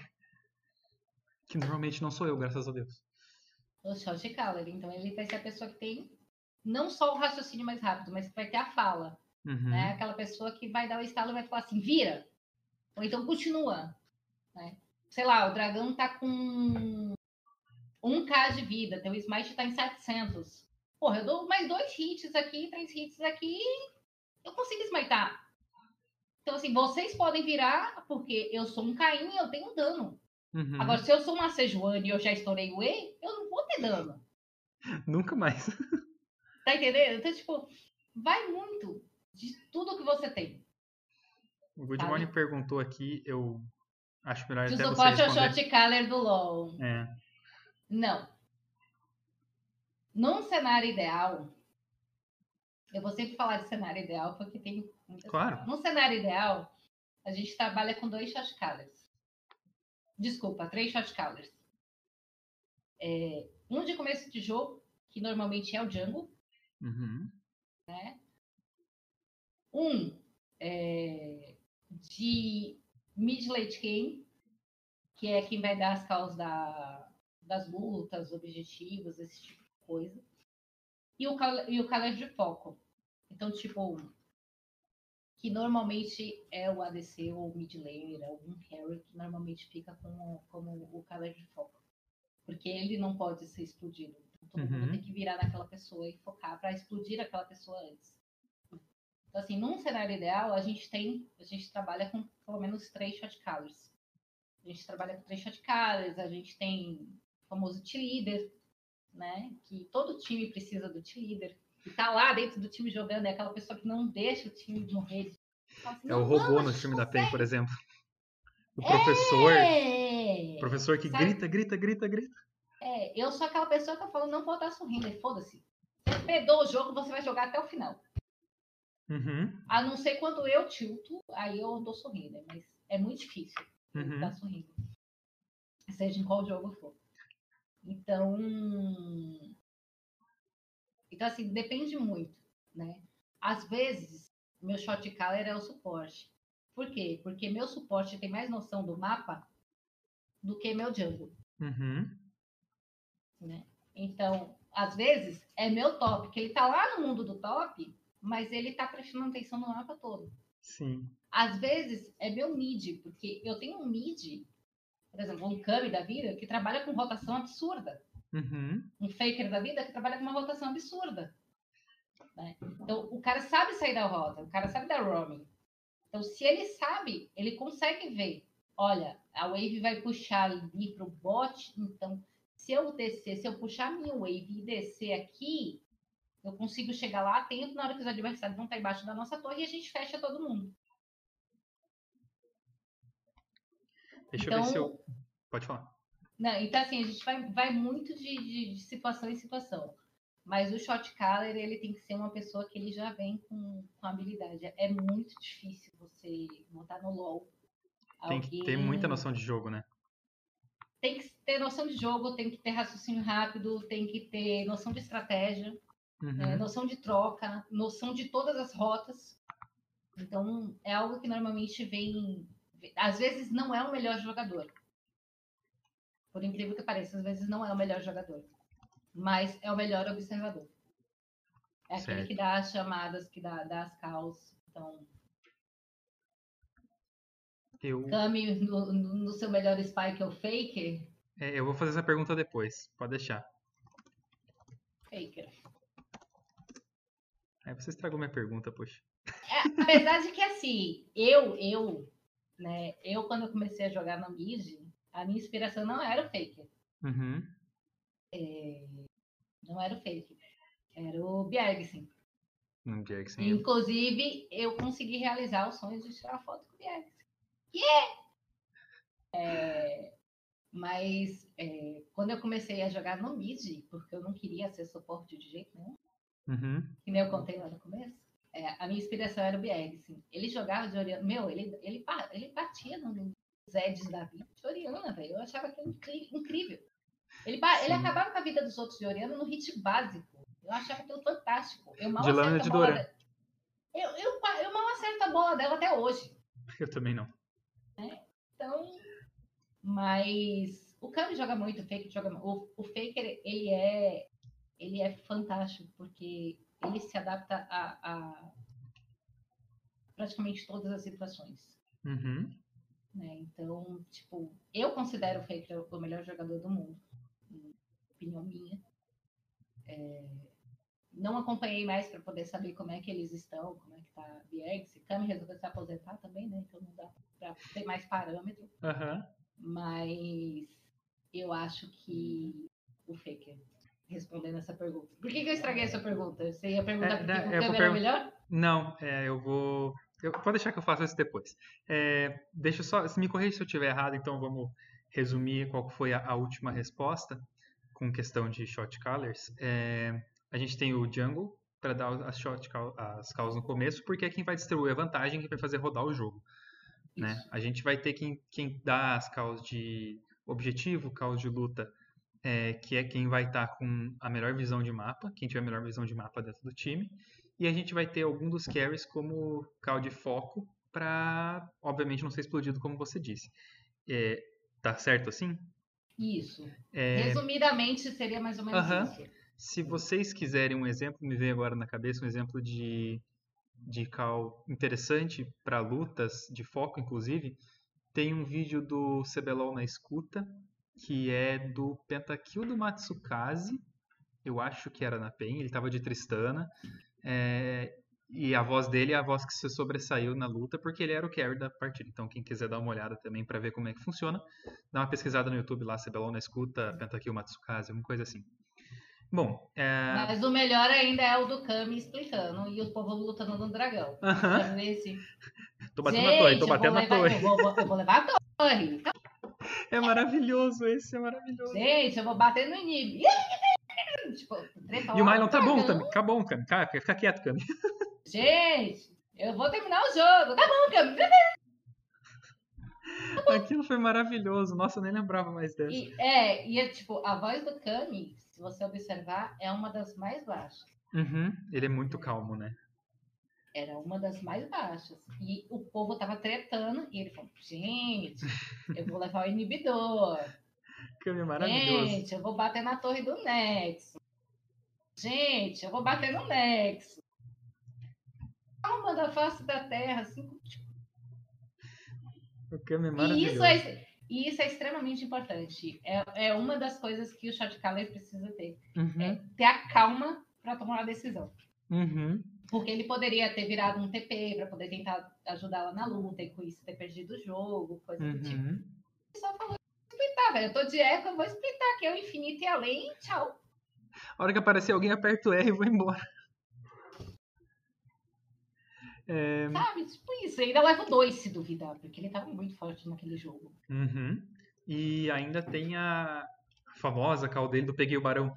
Que normalmente não sou eu, graças a Deus. O shot caller. Então, ele vai ser a pessoa que tem não só o raciocínio mais rápido, mas vai ter a fala. Uhum. Né? Aquela pessoa que vai dar o estalo e vai falar assim, vira. Ou então continua. Né? Sei lá, o dragão tá com 1k de vida, teu smite tá em 700. Porra, eu dou mais dois hits aqui, três hits aqui, eu consigo smitar. Então, assim, vocês podem virar, porque eu sou um Caim e eu tenho dano. Uhum. Agora, se eu sou uma Sejuani e eu já estourei o E, eu não vou ter dano. Nunca mais. Tá entendendo? Então, tipo, vai muito de tudo que você tem. O Good Morning perguntou aqui, eu acho melhor Se até o suporte é o shot caller do LoL. É. Não. Num cenário ideal, eu vou sempre falar de cenário ideal porque tem Claro. Num cenário ideal, a gente trabalha com dois shot callers. Desculpa, três shot callers. É, um de começo de jogo, que normalmente é o jungle, Uhum. né? Um é, de mid late game, que é quem vai dar as causas da, das lutas, objetivos, esse tipo de coisa. E o, e o caller de foco. Então, tipo, que normalmente é o ADC ou o mid algum carry que normalmente fica como, como o caller de foco. Porque ele não pode ser explodido. Então, todo mundo Uhum. tem que virar naquela pessoa e focar para explodir aquela pessoa antes. Então, assim, num cenário ideal, a gente tem, a gente trabalha com pelo menos três shot callers. A gente trabalha com três shot callers, a gente tem o famoso T-Leader, né? Que todo time precisa do T-Leader. E tá lá dentro do time jogando, é aquela pessoa que não deixa o time morrer. Assim, É o "Não, robô no time da PEN, consegue." por exemplo. O professor. É! O professor que Sabe? grita, grita, grita, grita. É, eu sou aquela pessoa que eu falo, não vou estar sorrindo, foda-se. Você perdeu o jogo, você vai jogar até o final. Uhum. A não ser quando eu tilto, aí eu dou sorrindo, mas é muito difícil Uhum. estar sorrindo. Seja em qual jogo for. Então. Então, assim, depende muito, né? Às vezes, meu shot caller é o suporte. Por quê? Porque meu suporte tem mais noção do mapa do que meu jungle. Uhum. Né? Então, às vezes, é meu top, que ele tá lá no mundo do top, mas ele tá prestando atenção no mapa todo. Sim. Às vezes, é meu mid, porque eu tenho um mid, por exemplo, um Kami da vida, que trabalha com rotação absurda. Uhum. Um Faker da vida que trabalha com uma rotação absurda. né? Então, o cara sabe sair da rota, o cara sabe dar roaming. Então, se ele sabe, ele consegue ver. Olha, a wave vai puxar ali pro bot, então se eu descer, se eu puxar minha wave e descer aqui, eu consigo chegar lá a tempo na hora que os adversários vão estar embaixo da nossa torre e a gente fecha todo mundo. Deixa Então- eu ver se eu. Pode falar. Não, então, assim, a gente vai, vai muito de, de- de situação em situação. Mas o shot caller, ele tem que ser uma pessoa que ele já vem com, com habilidade. É muito difícil você botar no LoL. Tem que ter alguém- muita noção de jogo, né? Tem que ter noção de jogo, tem que ter raciocínio rápido, tem que ter noção de estratégia, Uhum. é, noção de troca, noção de todas as rotas. Então, é algo que normalmente vem. Às vezes não é o melhor jogador. Por incrível que pareça, às vezes não é o melhor jogador. Mas é o melhor observador. É aquele Certo. que dá as chamadas, que dá, dá as calls. Então, Eu, Kami no, no- no seu melhor spike é o Faker. é, eu vou fazer essa pergunta depois. Pode deixar. Faker. Aí você estragou minha pergunta, poxa. É, apesar de que assim, eu, eu, né, eu quando eu comecei a jogar no mid, a minha inspiração não era o Faker. Uhum. Não era o Faker. Era o Bjergsen. Sem Inclusive, eu consegui realizar o sonho de tirar foto com o Bjergsen. Yeah! É, mas é, quando eu comecei a jogar no mid, porque eu não queria ser suporte de jeito nenhum, Uhum. que nem eu contei lá no começo, é, a minha inspiração era o Bjergsen. Ele jogava de Oriana. Meu, ele, ele, ele batia no- nos Eds da vida de Oriana, velho. Eu achava aquilo incrível. Ele, ele acabava com a vida dos outros de Oriana no hit básico. Eu achava aquilo fantástico. Eu mal De lâmina de Dora. Eu, eu, eu mal acerto a bola dela até hoje. Eu também não. Então, mas o Kami joga muito, o Faker joga o, o Faker, ele é ele é fantástico porque ele se adapta a, a praticamente todas as situações, Uhum. né? Então, tipo, eu considero o Faker o melhor jogador do mundo, opinião minha. É, não acompanhei mais para poder saber como é que eles estão, como é que tá a Bjergsen, Kami resolveu se aposentar também, né? Então não dá pra ter mais parâmetro. Aham. Mas eu acho que o Faker respondendo essa pergunta. Por que, que eu estraguei essa pergunta? Você ia perguntar É, por que o Kami era melhor? Não, é, eu vou. Eu, pode deixar que eu faça isso depois. É, deixa eu só. Se me corrija se eu estiver errado, então vamos resumir qual foi a, a última resposta com questão de shot callers. É, a gente tem o jungle para dar as shot as calls no começo, porque é quem vai distribuir a vantagem, quem vai fazer rodar o jogo. Né? A gente vai ter quem, quem dá as calls de objetivo, calls de luta, é, que é quem vai estar com a melhor visão de mapa, quem tiver a melhor visão de mapa dentro do time. E a gente vai ter algum dos carries como call de foco para, obviamente, não ser explodido como você disse. É, tá certo assim? Isso. É, Resumidamente, seria mais ou menos Aham. isso. Se vocês quiserem um exemplo, me veio agora na cabeça um exemplo de, de call interessante para lutas, de foco inclusive, tem um vídeo do CBLOL na escuta, que é do Pentakill do Matsukaze, eu acho que era na PEN, ele estava de Tristana, é, e a voz dele é a voz que se sobressaiu na luta, porque ele era o carry da partida. Então, quem quiser dar uma olhada também para ver como é que funciona, dá uma pesquisada no YouTube lá, CBLOL na escuta, Pentakill Matsukaze, alguma coisa assim. Bom, é... Mas o melhor ainda é o do Kami explicando e o povo lutando no dragão. Ver se- Tô batendo na torre, tô Gente, batendo levar- torre. Eu vou, eu vou levar a torre. É maravilhoso, esse é maravilhoso. Gente, eu vou bater no inimigo. Tipo, E o Mylon no tá bom. Cami. Tá bom, Cami. Cara, Fica quieto, Cami. Gente, eu vou terminar o jogo. Tá bom, Kami. Aquilo foi maravilhoso. Nossa, eu nem lembrava mais dessa. E, é, e é tipo, a voz do Kami, se você observar, é uma das mais baixas. Uhum. Ele é muito calmo, né? Era uma das mais baixas. E o povo tava tretando e ele falou, gente, eu vou levar o inibidor. Cami é maravilhoso. Gente, eu vou bater na torre do Nexo. Gente, eu vou bater no Nexo. Calma da face da terra, assim. O é E isso é, e isso é extremamente importante. É, é uma das coisas que o shot caller precisa ter. Uhum. É ter a calma para tomar uma decisão. Uhum. Porque ele poderia ter virado um TP para poder tentar ajudá-la na luta e com isso ter perdido o jogo, coisa do tipo. Uhum. Ele só falou, splitar, velho. Eu tô de eco, eu vou splitar aqui, é o infinito e além, tchau. A hora que aparecer alguém, aperto R e vou embora. É, Sabe? Tipo isso. Ainda leva dois se duvidar, porque ele tava muito forte naquele jogo. Uhum. E ainda tem a famosa call dele do Peguei o Barão,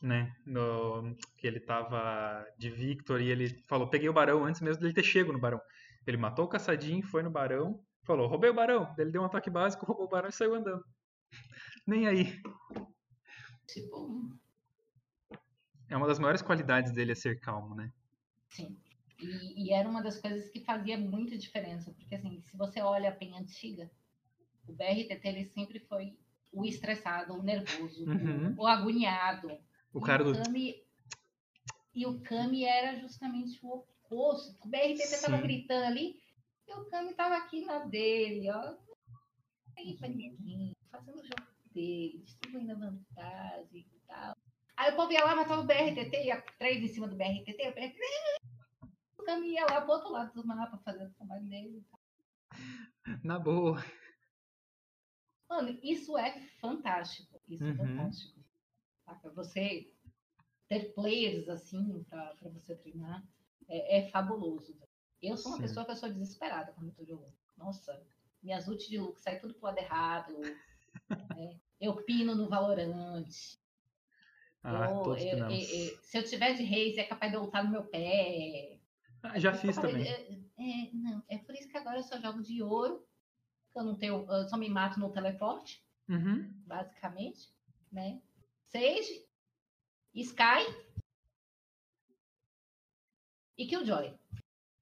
né? No, que ele tava de Victor e ele falou, peguei o Barão antes mesmo dele ter chego no Barão. Ele matou o caçadinho, foi no Barão, falou, roubei o Barão. Ele deu um ataque básico, roubou o Barão e saiu andando. Nem aí. Tipo, É uma das maiores qualidades dele é ser calmo, né? sim. E, e era uma das coisas que fazia muita diferença, porque assim, se você olha a PEN antiga, o BRTT ele sempre foi o estressado, o nervoso, Uhum. o, o agoniado. O cara do. Kami, e o Kami era justamente o oposto. O BRTT tava Sim. gritando ali, e o Kami tava aqui na dele, ó. Aí pra ninguém, fazendo o jogo dele, distribuindo a vantagem e tal. Aí o povo ia lá, matava o BRTT, ia três em cima do BRTT, o BRTT. Kami ia lá pro outro lado do mapa fazendo o trabalho dele. Na boa. Mano, isso é fantástico. Isso é Uhum. fantástico. Saca? Você ter players assim pra, pra você treinar é, é fabuloso. Eu sou uma Sim. pessoa que eu sou desesperada quando eu tô jogando. Nossa, minhas ult de look sai tudo pro lado errado. né? Eu pino no Valorante. Ah, eu, eu- eu- se eu tiver de reis, é capaz de eu ultar no meu pé. Ah, já fiz também. É, é, não, é por isso que agora eu só jogo de ouro. Eu não tenho, eu só me mato no teleporte Uhum. basicamente, né? Sage, Sky e Killjoy.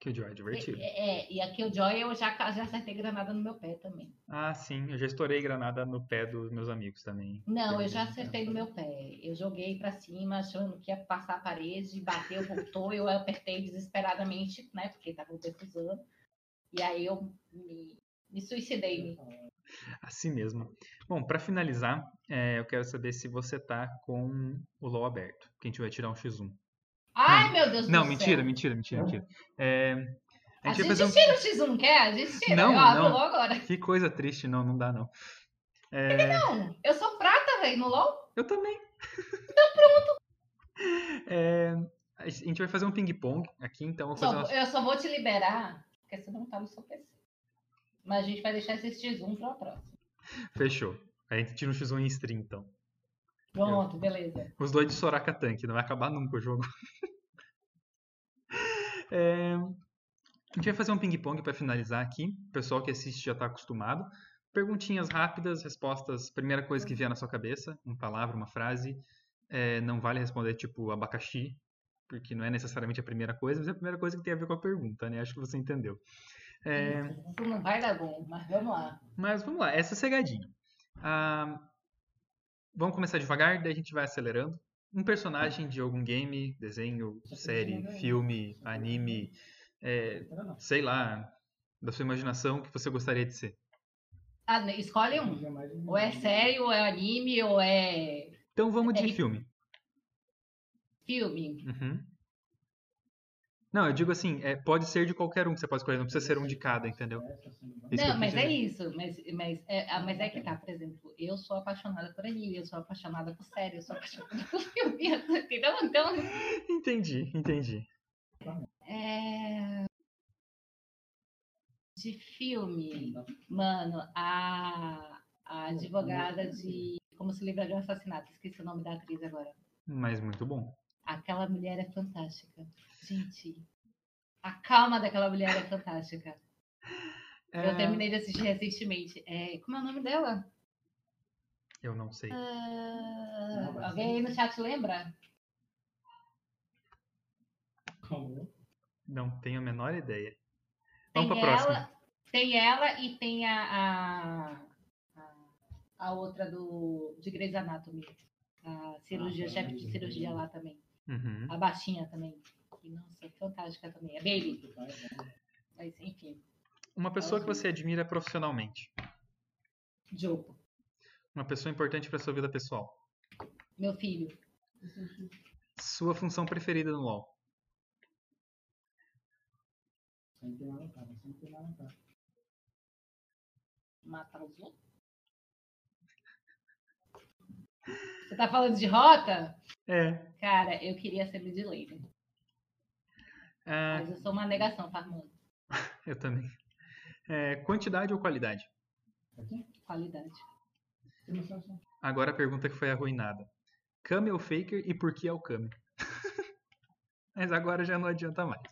Killjoy, é divertido. É, é, e a Killjoy eu já, já acertei granada no meu pé também. Ah, sim, eu já estourei granada no pé dos meus amigos também. Não, eu já acertei então. no meu pé. Eu joguei pra cima achando que ia passar a parede, bateu, voltou, eu apertei desesperadamente, né? Porque tava defusando. E aí eu me, me suicidei. Assim mesmo. Bom, pra finalizar, é, eu quero saber se você tá com o LoL aberto, que a gente vai tirar um X1. Ai, meu Deus Não, do mentira, céu. mentira, mentira, mentira. É, A A gente, gente fazer um... tira o X1, quer? A gente tira. Não, eu abro não. logo agora. Que coisa triste, não, não dá não. É, Não, eu sou prata, velho, no LOL. Eu também. Então pronto. a gente vai fazer um ping-pong aqui, então eu Só- umas... eu só vou te liberar, porque você não tá no seu PC. Mas a gente vai deixar esse X1 pra próxima. Fechou. A gente tira um X1 em stream, então. Pronto, beleza. Os dois de Soraka Tank, não vai acabar nunca o jogo. É, A gente vai fazer um ping-pong para finalizar aqui. O pessoal que assiste já está acostumado. Perguntinhas rápidas, respostas. Primeira coisa que vier na sua cabeça, uma palavra, uma frase. É, não vale responder tipo abacaxi, porque não é necessariamente a primeira coisa, mas é a primeira coisa que tem a ver com a pergunta, né? Acho que você entendeu. É, não vai dar bom, mas vamos lá. mas vamos lá, essa é cegadinha. Ah, vamos começar devagar, daí a gente vai acelerando. Um personagem de algum game, desenho, série, filme, anime, é, sei lá, da sua imaginação que você gostaria de ser. Ah, né, escolhe um. Ou é sério, ou é anime, ou é Então vamos de É, filme. filme. Uhum. Não, eu digo assim, é, pode ser de qualquer um que você pode escolher, não precisa ser um de cada, entendeu? Não, mas é isso. Mas, mas, é, ah, mas é que tá, por exemplo, eu sou apaixonada por anime, eu sou apaixonada por série, eu sou apaixonada por filme, entendeu? Então, Entendi, entendi. é... De filme, mano, a, a advogada de Como se livrar de um assassinato, esqueci o nome da atriz agora. Mas muito bom. Aquela mulher é fantástica. Gente, a calma daquela mulher é fantástica. É, Eu terminei de assistir recentemente. É, como é o nome dela? eu não sei. Ah, alguém aí no chat lembra? Como? Não tenho a menor ideia. Tem Vamos pra próxima. ela, tem ela e tem a, a, a, a outra do, de Grey's Anatomy. A cirurgia, Ah, chefe de cirurgia lá também. Uhum. A baixinha também. Nossa, fantástica também. É Bailey. Mas, enfim, Uma pessoa que você admira profissionalmente. jogo. Uma pessoa importante para sua vida pessoal. Meu filho. Sua função preferida no LoL. Sempre lá no sempre lá no. Matar os outros. Você tá falando de rota? É. Cara, eu queria ser mid laner. ah, Mas eu sou uma negação farmando. eu também. É, quantidade ou qualidade? Qualidade. Situação. Agora a pergunta que foi arruinada. Kame ou Faker e por que é o Kame? Mas agora já não adianta mais.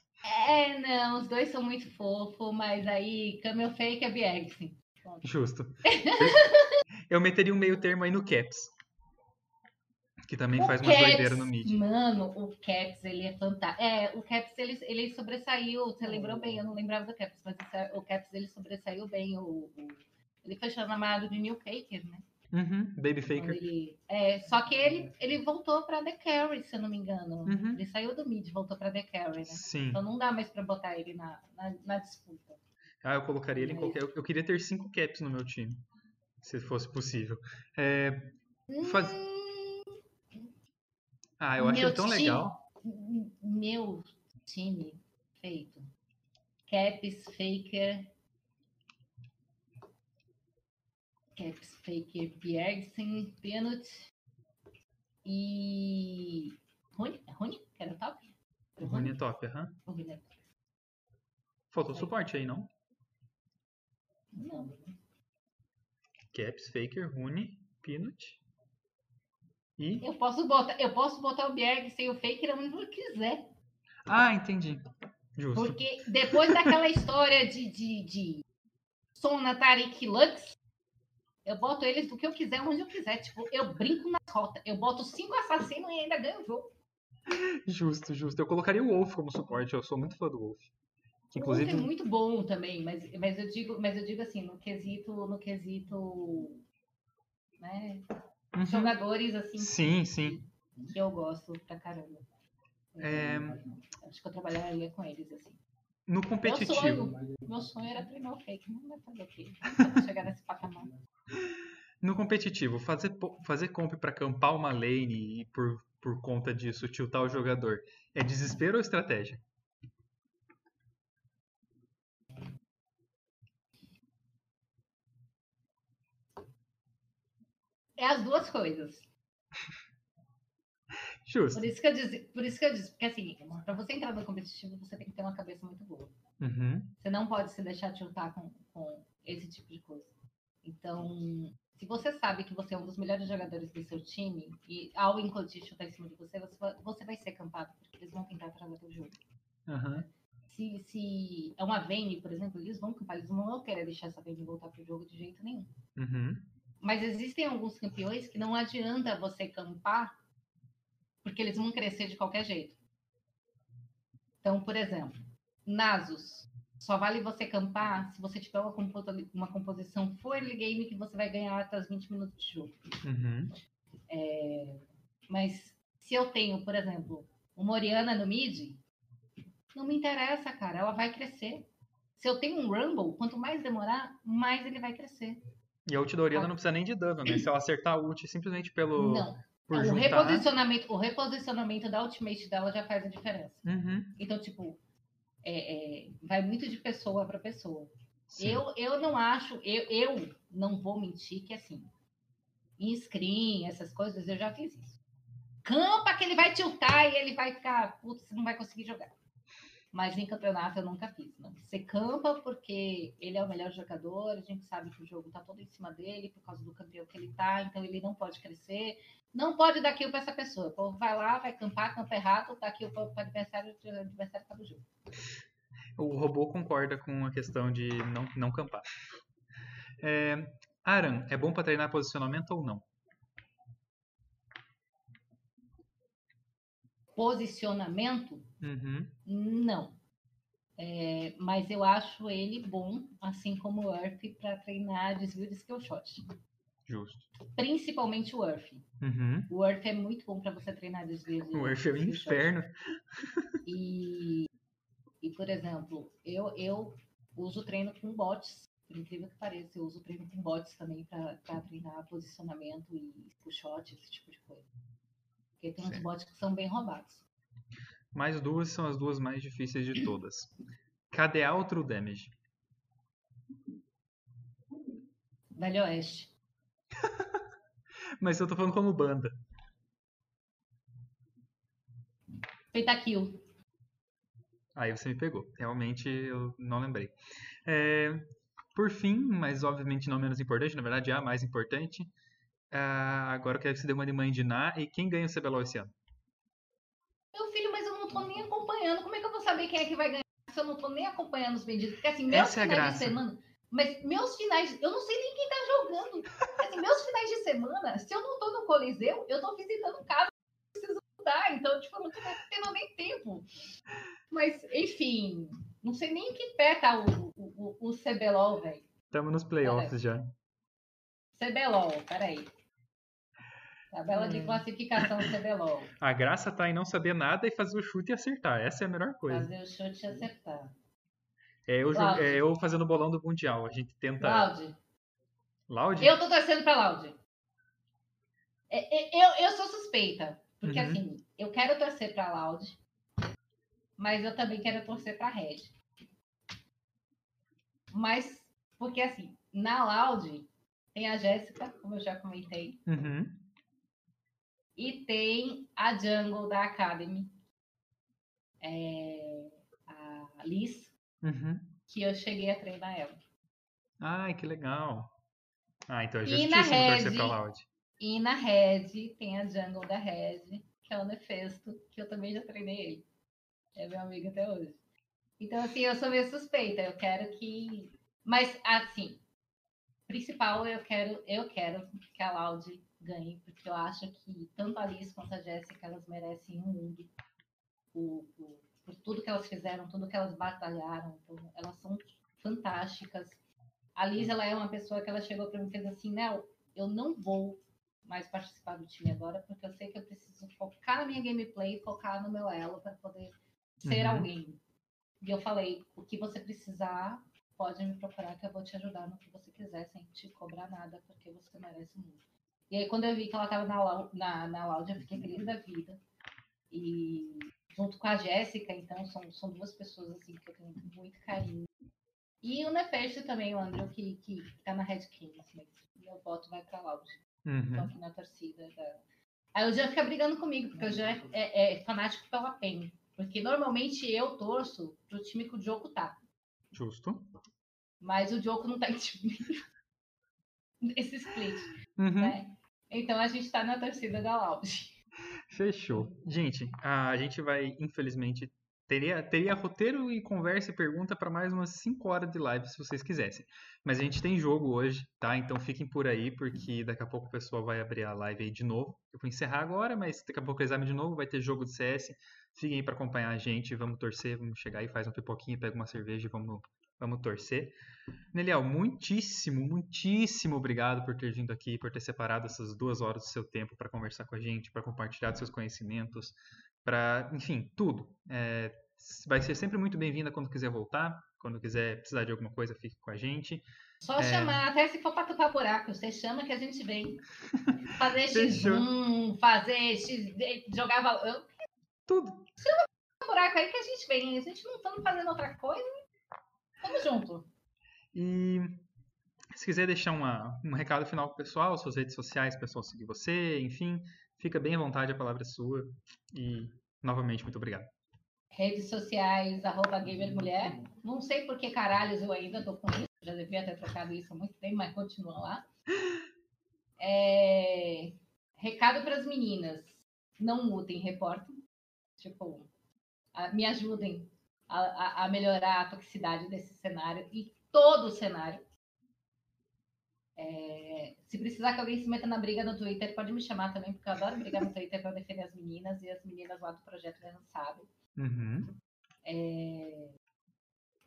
É, não, os dois são muito fofos, mas aí Camel Fake é Bjergsen. Justo. Eu meteria um meio termo aí no Caps. Que também faz uma doideira no mid. Mano, o Caps, ele é fantástico. É, o Caps, ele, ele sobressaiu, você lembrou bem, eu não lembrava do Caps, mas esse- o Caps, ele sobressaiu bem. O, o- ele foi chamado de New Faker, né? Uhum, Baby Faker. ele- é, só que ele, ele voltou pra The Carry, se eu não me engano. Uhum. Ele saiu do mid, voltou pra The Carry, né? Sim. Então não dá mais pra botar ele na, na, na disputa. Ah, eu colocaria ele em qualquer. Eu eu queria ter cinco caps no meu time. Se fosse possível. É, Faz- Ah, eu acho ele tão time- legal. Meu time feito. Caps, Faker. Caps, Faker, Bjergsen, Penut. E. Rune? É Rune? Que era top? O Rune é top, aham. O Rune é top. Faltou suporte aí, não? Não. Caps, Faker, Rune, Peanut. E. Eu posso botar, eu posso botar o Bjergsen e o Faker onde eu quiser. Ah, entendi. Justo. Porque depois daquela história de, de, de Sona, Tarik e Lux, eu boto eles do que eu quiser, onde eu quiser. Tipo, eu brinco nas rotas. Eu boto cinco assassinos e ainda ganho o jogo. Justo, justo. Eu colocaria o Wolf como suporte. Eu sou muito fã do Wolf. Que, O Wolf inclusive. é muito bom também, mas, mas, eu digo, mas eu digo assim, no quesito, no quesito, né, Uhum. jogadores assim Sim, sim. que eu gosto pra caramba. É, Acho que eu trabalharia com eles assim. no Meu competitivo. sonho, meu sonho era treinar o fake, não vai fazer o quê? Não chegar nesse patamar. No competitivo, fazer, fazer comp pra campar uma lane e por, por conta disso tiltar o jogador é desespero ou estratégia? É as duas coisas. Justo. Por isso que eu disse, por isso que eu disse, porque assim, pra você entrar no competitivo, você tem que ter uma cabeça muito boa. Uhum. Você não pode se deixar tiltar com, com esse tipo de coisa. Então, se você sabe que você é um dos melhores jogadores do seu time e ao Incotition tá em cima de você, você vai, você vai ser campado, porque eles vão tentar travar teu jogo. Uhum. Se, se é uma Vayne, por exemplo, eles vão campar, eles não vão querer deixar essa Vayne voltar pro jogo de jeito nenhum. Uhum. Mas existem alguns campeões que não adianta você campar, porque eles vão crescer de qualquer jeito. Então, por exemplo, Nasus. Só vale você campar se você tiver uma, compo- uma composição early game que você vai ganhar até os 20 minutos de jogo. Uhum. Mas se eu tenho, por exemplo, uma Oriana no mid, não me interessa, cara. Ela vai crescer. Se eu tenho um Rumble, quanto mais demorar, mais ele vai crescer. E a ult da Oriana não precisa nem de dano, né? Se ela acertar a ult simplesmente pelo. Não. Por o, juntar. reposicionamento, o reposicionamento da ultimate dela já faz a diferença. Uhum. Então, tipo, é- é, vai muito de pessoa para pessoa. Sim. Eu, eu não acho, eu, eu não vou mentir que assim, em screen, essas coisas, eu já fiz isso. Campa que ele vai tiltar e ele vai ficar, putz, você não vai conseguir jogar. Mas em campeonato eu nunca fiz. Não. Você campa porque ele é o melhor jogador, a gente sabe que o jogo tá todo em cima dele por causa do campeão que ele tá, então ele não pode crescer. Não pode dar kill pra essa pessoa. O povo vai lá, vai campar, campa errado, dá kill para o adversário, o adversário tá no jogo. O robô concorda com a questão de não, não campar. É, Aran, é bom pra treinar posicionamento ou não? Posicionamento, Uhum. Não. É, mas eu acho ele bom, assim como o Earth, para treinar desvio de skill shot. Justo. Principalmente o Earth. Uhum. O Earth é muito bom para você treinar desvio de O Earth é um shot. inferno. E, e, por exemplo, eu, eu uso treino com bots. Por incrível que pareça, eu uso treino com bots também para treinar posicionamento e skill shot, esse tipo de coisa. Porque tem uns Sim. bots que são bem roubados. Mais duas são as duas mais difíceis de todas. KDA ou True Damage? Velho Oeste. Mas eu tô falando como banda. Pentakill. Aí você me pegou. Realmente eu não lembrei. É, por fim, mas obviamente não menos importante, na verdade é a mais importante. ah, agora eu quero que você dê uma de mãe de Ná. E quem ganha o CBLOL esse ano? Meu filho, mas eu não tô nem acompanhando. Como é que eu vou saber quem é que vai ganhar se eu não tô nem acompanhando os vendidos? Porque assim, meus Essa é finais graça. de semana. Mas meus finais. Eu não sei nem quem tá jogando. Assim, meus finais de semana, se eu não tô no Coliseu, eu tô visitando casa preciso mudar. Então, tipo, eu não tô tendo nem tempo. Mas, enfim, não sei nem em que pé tá o, o, o, o CBLOL, velho. Estamos nos playoffs já. CBLOL, peraí. Tabela de Hum. classificação do CBLOL. A graça tá em não saber nada e fazer o chute e acertar. Essa é a melhor coisa. Fazer o chute e acertar. É eu, é eu fazendo o bolão do Mundial. A gente tenta. Claudio. Loud? Eu tô torcendo pra Loud. É, é, Eu, eu sou suspeita. Porque Uhum. assim, eu quero torcer pra Loud, mas eu também quero torcer pra Red. Mas, porque assim, na Loud tem a Jéssica, como eu já comentei, Uhum. E tem a Jungle da Academy, é, a Liz, Uhum. que eu cheguei a treinar ela. Ai, que legal. Ah, então é justíssimo torcer pra Loud. E na Red tem a Jungle da Red, que é o Nefesto, que eu também já treinei ele. É meu amigo até hoje. Então, assim, eu sou meio suspeita. Eu quero que. Mas, assim, principal, eu quero, eu quero que a Loud ganhe, porque eu acho que tanto a Alice quanto a Jéssica, elas merecem um mundo por, por, por tudo que elas fizeram, tudo que elas batalharam. Então, elas são fantásticas. A Liz, ela é uma pessoa que ela chegou para mim e fez assim, Nel, eu não vou mais participar do time agora, porque eu sei que eu preciso focar na minha gameplay, focar no meu elo para poder ser Uhum. alguém. E eu falei, o que você precisar, pode me procurar que eu vou te ajudar no que você quiser, sem te cobrar nada, porque você merece muito. E aí, quando eu vi que ela estava na, na, na loud, eu fiquei feliz da vida. E junto com a Jéssica, então, são, são duas pessoas assim que eu tenho muito carinho. E o Nefeste também, o Andrew, que, que tá na Red Kings, mas meu voto vai pra Loud. Uhum. Tô aqui na torcida. Da... Aí o Jean fica brigando comigo, porque o Jean é, é- é fanático pela PEN. Porque normalmente eu torço pro time que o Diogo tá. Justo. Mas o Diogo não tá em time nesse split, Uhum. né? Então a gente tá na torcida da Loud. Fechou. Gente, a gente vai, infelizmente, teria, teria roteiro e conversa e pergunta para mais umas 5 horas de live, se vocês quisessem. Mas a gente tem jogo hoje, tá? Então fiquem por aí, porque daqui a pouco o pessoal vai abrir a live aí de novo. Eu vou encerrar agora, mas daqui a pouco eles abrem de novo, vai ter jogo de CS. Fiquem aí para acompanhar a gente, vamos torcer, vamos chegar aí, faz um pipoquinho, pega uma cerveja e vamos, vamos torcer. Neliel, muitíssimo, muitíssimo obrigado por ter vindo aqui, por ter separado essas duas horas do seu tempo para conversar com a gente, para compartilhar seus conhecimentos, para, enfim, tudo. É, vai ser sempre muito bem-vinda quando quiser voltar, quando quiser precisar de alguma coisa, fique com a gente. Só É. chamar, até se for pra tapar buraco, você chama que a gente vem. Fazer Fechou. X1, fazer X, jogar valor. Tudo. buraco aí que a gente vem. A gente não estamos fazendo outra coisa. Tamo junto. E se quiser deixar uma- um recado final pro pessoal, suas redes sociais, pessoal seguir você, enfim, fica bem à vontade, a palavra é sua. E, novamente, muito obrigado. Redes sociais, arroba gamermulher. Não sei por que caralhos eu ainda tô com isso. Já devia ter trocado isso há muito tempo, mas continua lá. É, Recado para as meninas. Não mutem, reportem. Tipo, me ajudem a, a- melhorar a toxicidade desse cenário e todo o cenário. É, se precisar que alguém se meta na briga no Twitter, pode me chamar também, porque eu adoro brigar no Twitter para defender as meninas e as meninas lá do projeto já não sabem. Uhum. É,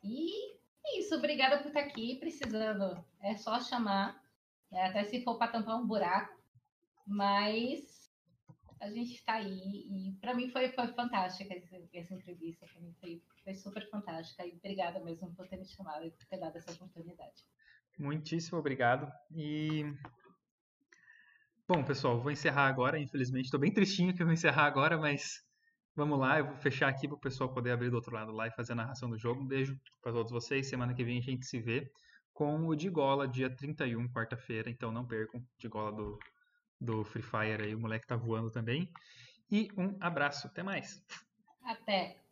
E é isso, obrigada por estar aqui. Precisando, é só chamar, né, até se for para tampar um buraco. Mas a gente está aí e para mim foi, foi fantástica essa, essa entrevista. Para mim foi, foi super fantástica e obrigada mesmo por ter me chamado e por ter dado essa oportunidade. Muitíssimo obrigado. E. Bom, pessoal, vou encerrar agora, infelizmente. Estou bem tristinho que eu vou encerrar agora, mas vamos lá. Eu vou fechar aqui para o pessoal poder abrir do outro lado lá e fazer a narração do jogo. Um beijo para todos vocês. Semana que vem a gente se vê com o Digola, dia 31, quarta-feira. Então não percam. Digola do, do Free Fire aí. O moleque tá voando também. E um abraço. Até mais. Até!